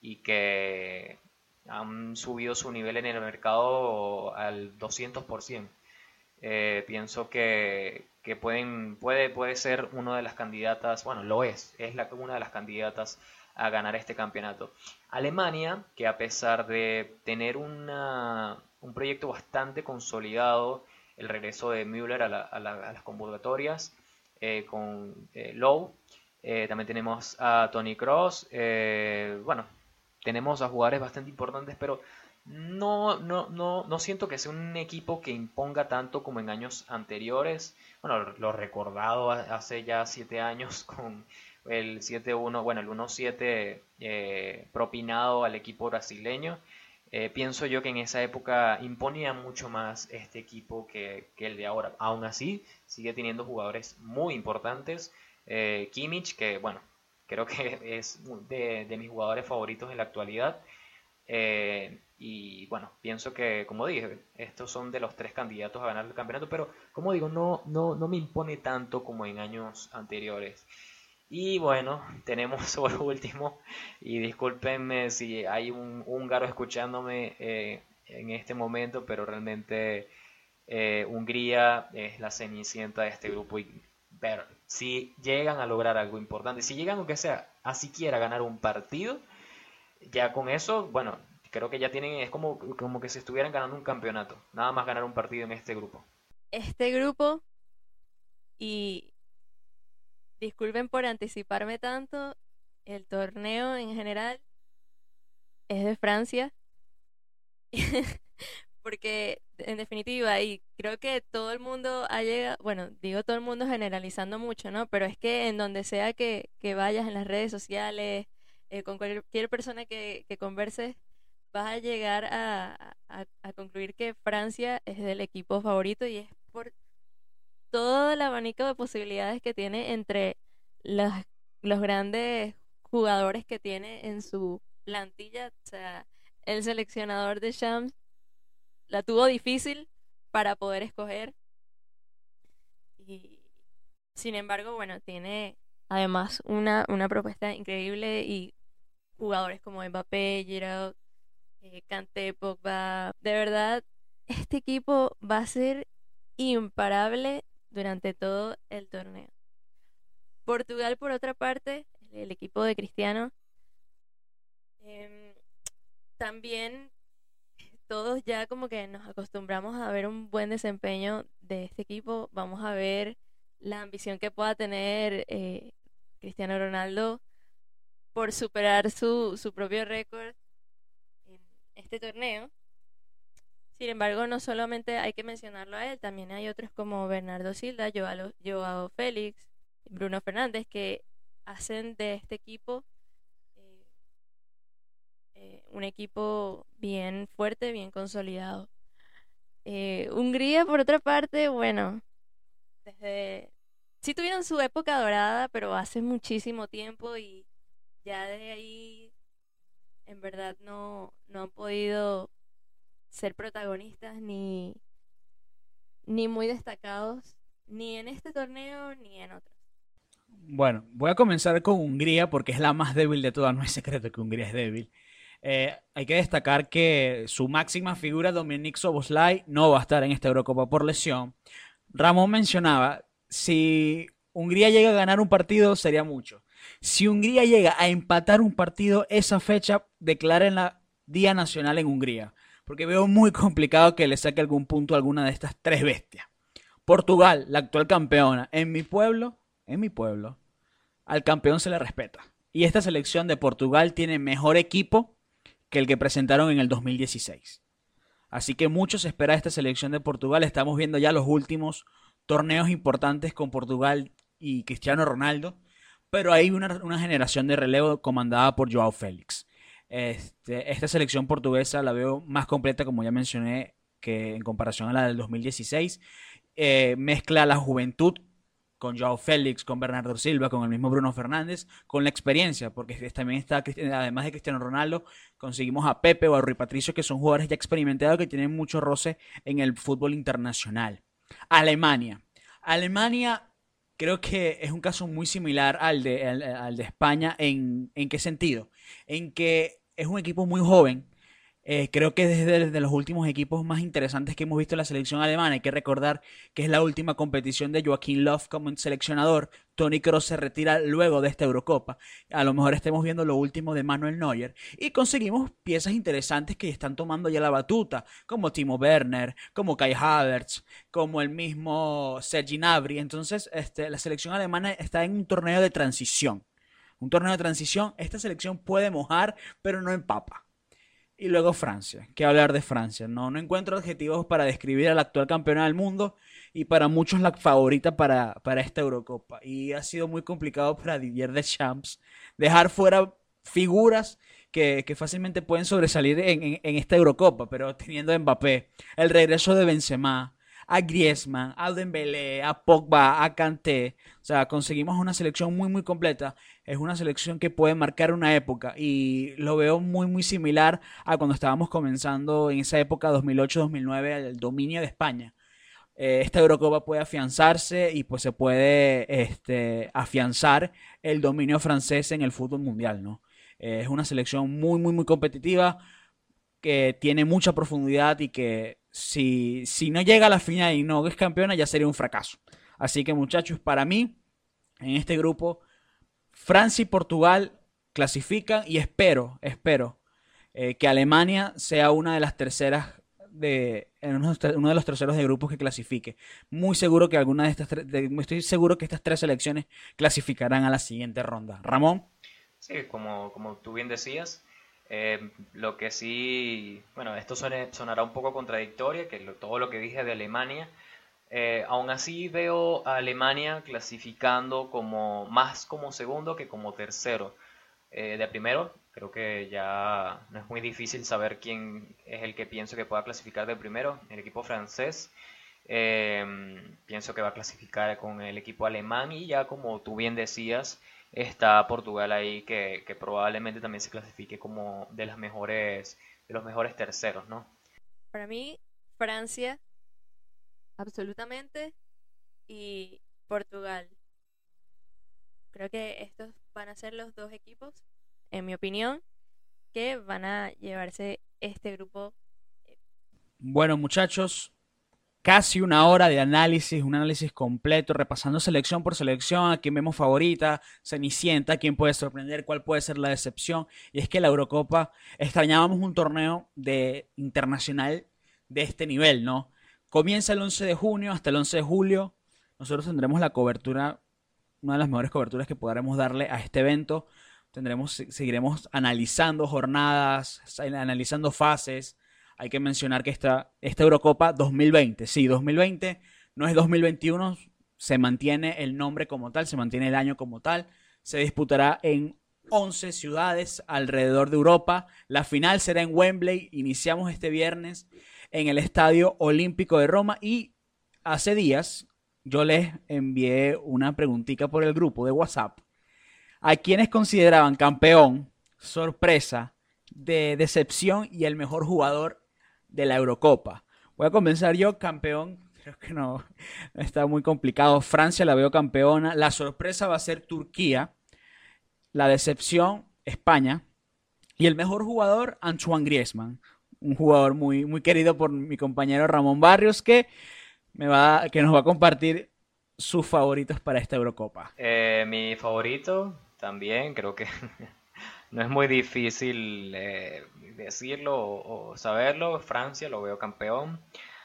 y que han subido su nivel en el mercado al 200%. Eh, pienso que, que, pueden, puede, puede ser una de las candidatas, bueno, lo es, es la, una de las candidatas a ganar este campeonato. Alemania, que a pesar de tener una, un proyecto bastante consolidado, el regreso de Müller a, las convocatorias eh, con eh, Lowe. Eh, también tenemos a Tony Cross. bueno, tenemos a jugadores bastante importantes, pero no, no, no, no siento que sea un equipo que imponga tanto como en años anteriores. Bueno, lo recordado hace ya siete años con el 7-1, bueno, el 1-7 propinado al equipo brasileño. Eh, pienso yo que en esa época imponía mucho más este equipo que, el de ahora. Aún así, sigue teniendo jugadores muy importantes. Eh, Kimmich, que bueno, creo que es de, mis jugadores favoritos en la actualidad. Eh, y bueno, pienso que, como dije, estos son de los tres candidatos a ganar el campeonato, pero como digo, no, no, no me impone tanto como en años anteriores. Y bueno, tenemos por último, y discúlpenme si hay un húngaro escuchándome eh, en este momento, pero realmente eh, Hungría es la cenicienta de este grupo. Y, pero si llegan a lograr algo importante, si llegan aunque sea a siquiera ganar un partido, ya con eso, bueno, creo que ya tienen, es como, como que si estuvieran ganando un campeonato, nada más ganar un partido en este grupo. Este grupo y disculpen por anticiparme tanto, el torneo en general es de Francia. Porque en definitiva, y creo que todo el mundo ha llegado, bueno, digo todo el mundo generalizando mucho, ¿no? Pero es que en donde sea que, vayas en las redes sociales, eh, con cualquier persona que, que converses, vas a llegar a, concluir que Francia es el equipo favorito y es por todo el abanico de posibilidades que tiene entre los, los grandes jugadores que tiene en su plantilla. O sea, el seleccionador de Shams la tuvo difícil para poder escoger. Y sin embargo, bueno, tiene además una, una propuesta increíble y jugadores como Mbappé, Giroud, eh, Kanté. De verdad, este equipo va a ser imparable durante todo el torneo. Portugal, por otra parte, el equipo de Cristiano, em, también todos ya como que nos acostumbramos a ver un buen desempeño de este equipo. Vamos a ver la ambición que pueda tener eh, Cristiano Ronaldo por superar su, su propio récord este torneo. Sin embargo, no solamente hay que mencionarlo a él, también hay otros como Bernardo Silva, Joao, Joao Félix, Bruno Fernández, que hacen de este equipo eh, eh, un equipo bien fuerte, bien consolidado. Eh, Hungría, por otra parte, bueno, desde sí tuvieron su época dorada, pero hace muchísimo tiempo y ya de ahí en verdad no, no han podido ser protagonistas ni, ni muy destacados, ni en este torneo ni en otros. Bueno, voy a comenzar con Hungría porque es la más débil de todas. No es secreto que Hungría es débil. Eh, hay que destacar que su máxima figura, Dominic Soboslai, no va a estar en esta Eurocopa por lesión. Ramón mencionaba, si Hungría llega a ganar un partido, sería mucho. Si Hungría llega a empatar un partido, esa fecha declaren la Día Nacional en Hungría. Porque veo muy complicado que le saque algún punto a alguna de estas tres bestias. Portugal, la actual campeona. En mi pueblo, en mi pueblo, al campeón se le respeta. Y esta selección de Portugal tiene mejor equipo que el que presentaron en el 2016. Así que mucho se espera de esta selección de Portugal. Estamos viendo ya los últimos torneos importantes con Portugal y Cristiano Ronaldo. Pero hay una, generación de relevo comandada por Joao Félix. Este, esta selección portuguesa la veo más completa, como ya mencioné, que en comparación a la del 2016. Eh, mezcla la juventud con Joao Félix, con Bernardo Silva, con el mismo Bruno Fernández, con la experiencia, porque también está, además de Cristiano Ronaldo, conseguimos a Pepe o a Rui Patricio, que son jugadores ya experimentados que tienen mucho roce en el fútbol internacional. Alemania. Alemania creo que es un caso muy similar al de, al, de España. ¿En, ¿En qué sentido? En que es un equipo muy joven, eh, creo que desde, los últimos equipos más interesantes que hemos visto en la selección alemana, hay que recordar que es la última competición de Joaquín Love como seleccionador. Tony Kroos se retira luego de esta Eurocopa. A lo mejor estemos viendo lo último de Manuel Neuer. Y conseguimos piezas interesantes que están tomando ya la batuta, como Timo Werner, como Kai Havertz, como el mismo Sergi Gnabry. Entonces, este, la selección alemana está en un torneo de transición. Un torneo de transición, esta selección puede mojar, pero no empapa. Y luego Francia. ¿Qué hablar de Francia? No, no encuentro adjetivos para describir a la actual campeona del mundo y para muchos la favorita para, para esta Eurocopa. Y ha sido muy complicado para Didier Deschamps dejar fuera figuras que, fácilmente pueden sobresalir en, en, esta Eurocopa, pero teniendo a Mbappé, el regreso de Benzema, a Griezmann, a Dembélé, a Pogba, a Kanté. O sea, conseguimos una selección muy, muy completa. Es una selección que puede marcar una época y lo veo muy, muy similar a cuando estábamos comenzando en esa época 2008-2009 el dominio de España. Eh, esta Eurocopa puede afianzarse y pues se puede este, afianzar el dominio francés en el fútbol mundial, ¿no? Eh, es una selección muy, muy, muy competitiva que tiene mucha profundidad y que si, si no llega a la final y no es campeona, ya sería un fracaso. Así que muchachos, para mí, en este grupo, Francia y Portugal clasifican y espero, espero eh, que Alemania sea una de las terceras de uno, de los terceros de grupos que clasifique. Muy seguro que alguna de estas estoy seguro que estas tres selecciones clasificarán a la siguiente ronda. Ramón. Sí, como, como tú bien decías, eh, lo que sí, bueno, esto sonará un poco contradictorio, que todo lo que dije de Alemania, eh, aún así veo a Alemania clasificando como más como segundo que como tercero. Eh, de primero, creo que ya no es muy difícil saber quién es el que pienso que pueda clasificar de primero, el equipo francés. pienso que va a clasificar con el equipo alemán y ya como tú bien decías, está Portugal ahí que, probablemente también se clasifique como de las mejores de los mejores terceros, ¿no? Para mí Francia absolutamente y Portugal. Creo que estos van a ser los dos equipos, en mi opinión, que van a llevarse este grupo. Bueno, muchachos, casi una hora de análisis, un análisis completo, repasando selección por selección, a quién vemos favorita, Cenicienta, quién puede sorprender, cuál puede ser la decepción. Y es que la Eurocopa, extrañábamos un torneo de internacional de este nivel, ¿no? Comienza el 11 de junio hasta el 11 de julio. Nosotros tendremos la cobertura, una de las mejores coberturas que podremos darle a este evento. Tendremos, seguiremos analizando jornadas, analizando fases, hay que mencionar que esta, esta Eurocopa 2020, sí, 2020 no es 2021, se mantiene el nombre como tal, se mantiene el año como tal, se disputará en 11 ciudades alrededor de Europa, la final será en Wembley, iniciamos este viernes en el Estadio Olímpico de Roma y hace días yo les envié una preguntita por el grupo de WhatsApp. A quienes consideraban campeón, sorpresa, de decepción y el mejor jugador de la Eurocopa. Voy a comenzar yo, campeón. Creo que no, está muy complicado. Francia la veo campeona. La sorpresa va a ser Turquía. La decepción, España. Y el mejor jugador, Antoine Griezmann. Un jugador muy, muy querido por mi compañero Ramón Barrios que, me va, que nos va a compartir sus favoritos para esta Eurocopa. Eh, mi favorito también, creo que no es muy difícil eh, decirlo o, saberlo. Francia lo veo campeón.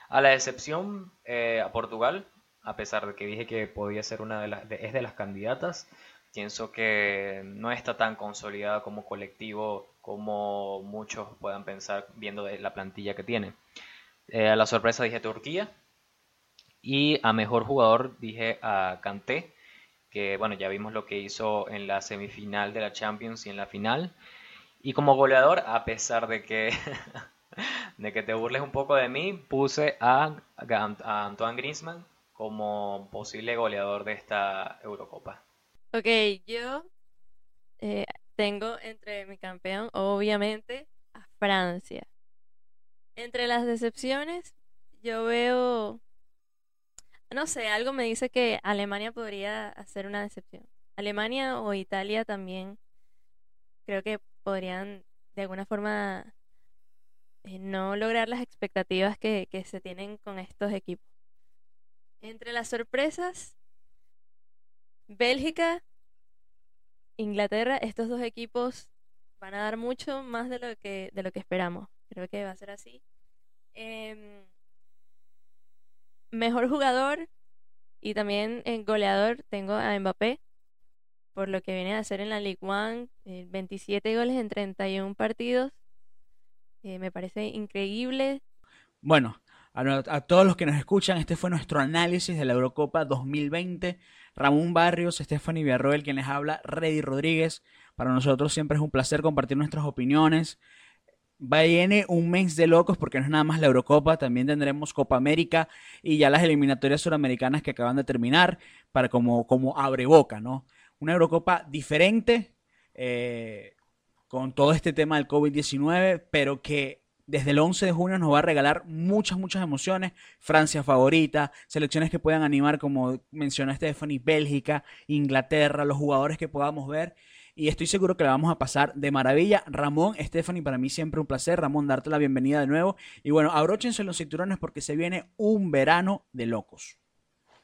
A la excepción eh, a Portugal, a pesar de que dije que podía ser una de las, es de las candidatas, pienso que no está tan consolidada como colectivo como muchos puedan pensar viendo la plantilla que tiene. Eh, a la sorpresa dije Turquía y a mejor jugador dije a Kanté, que bueno, ya vimos lo que hizo en la semifinal de la Champions y en la final. Y como goleador, a pesar de que, de que te burles un poco de mí, puse a, a Antoine Griezmann como posible goleador de esta Eurocopa. Ok, yo eh, tengo entre mi campeón, obviamente, a Francia. Entre las decepciones, yo veo, no sé, algo me dice que Alemania podría hacer una decepción. Alemania o Italia también creo que podrían de alguna forma eh, no lograr las expectativas que, se tienen con estos equipos. Entre las sorpresas, Bélgica, Inglaterra, estos dos equipos van a dar mucho más de lo que, de lo que esperamos. Creo que va a ser así. Em, mejor jugador y también en goleador tengo a Mbappé por lo que viene a hacer en la League One, 27 eh, goles en 31 partidos. Eh, me parece increíble. Bueno, a, todos los que nos escuchan, este fue nuestro análisis de la Eurocopa 2020. Ramón Barrios, Stephanie Villarroel, quien les habla, Reddy Rodríguez. Para nosotros siempre es un placer compartir nuestras opiniones. Viene un mes de locos porque no es nada más la Eurocopa, también tendremos Copa América y ya las eliminatorias suramericanas que acaban de terminar para como, como abre boca, ¿no? Una Eurocopa diferente eh, con todo este tema del COVID-19, pero que desde el 11 de junio nos va a regalar muchas, muchas emociones. Francia favorita, selecciones que puedan animar, como mencionó Stephanie, Bélgica, Inglaterra, los jugadores que podamos ver. Y estoy seguro que la vamos a pasar de maravilla. Ramón, Stephanie, para mí siempre un placer. Ramón, darte la bienvenida de nuevo. Y bueno, abróchense los cinturones porque se viene un verano de locos.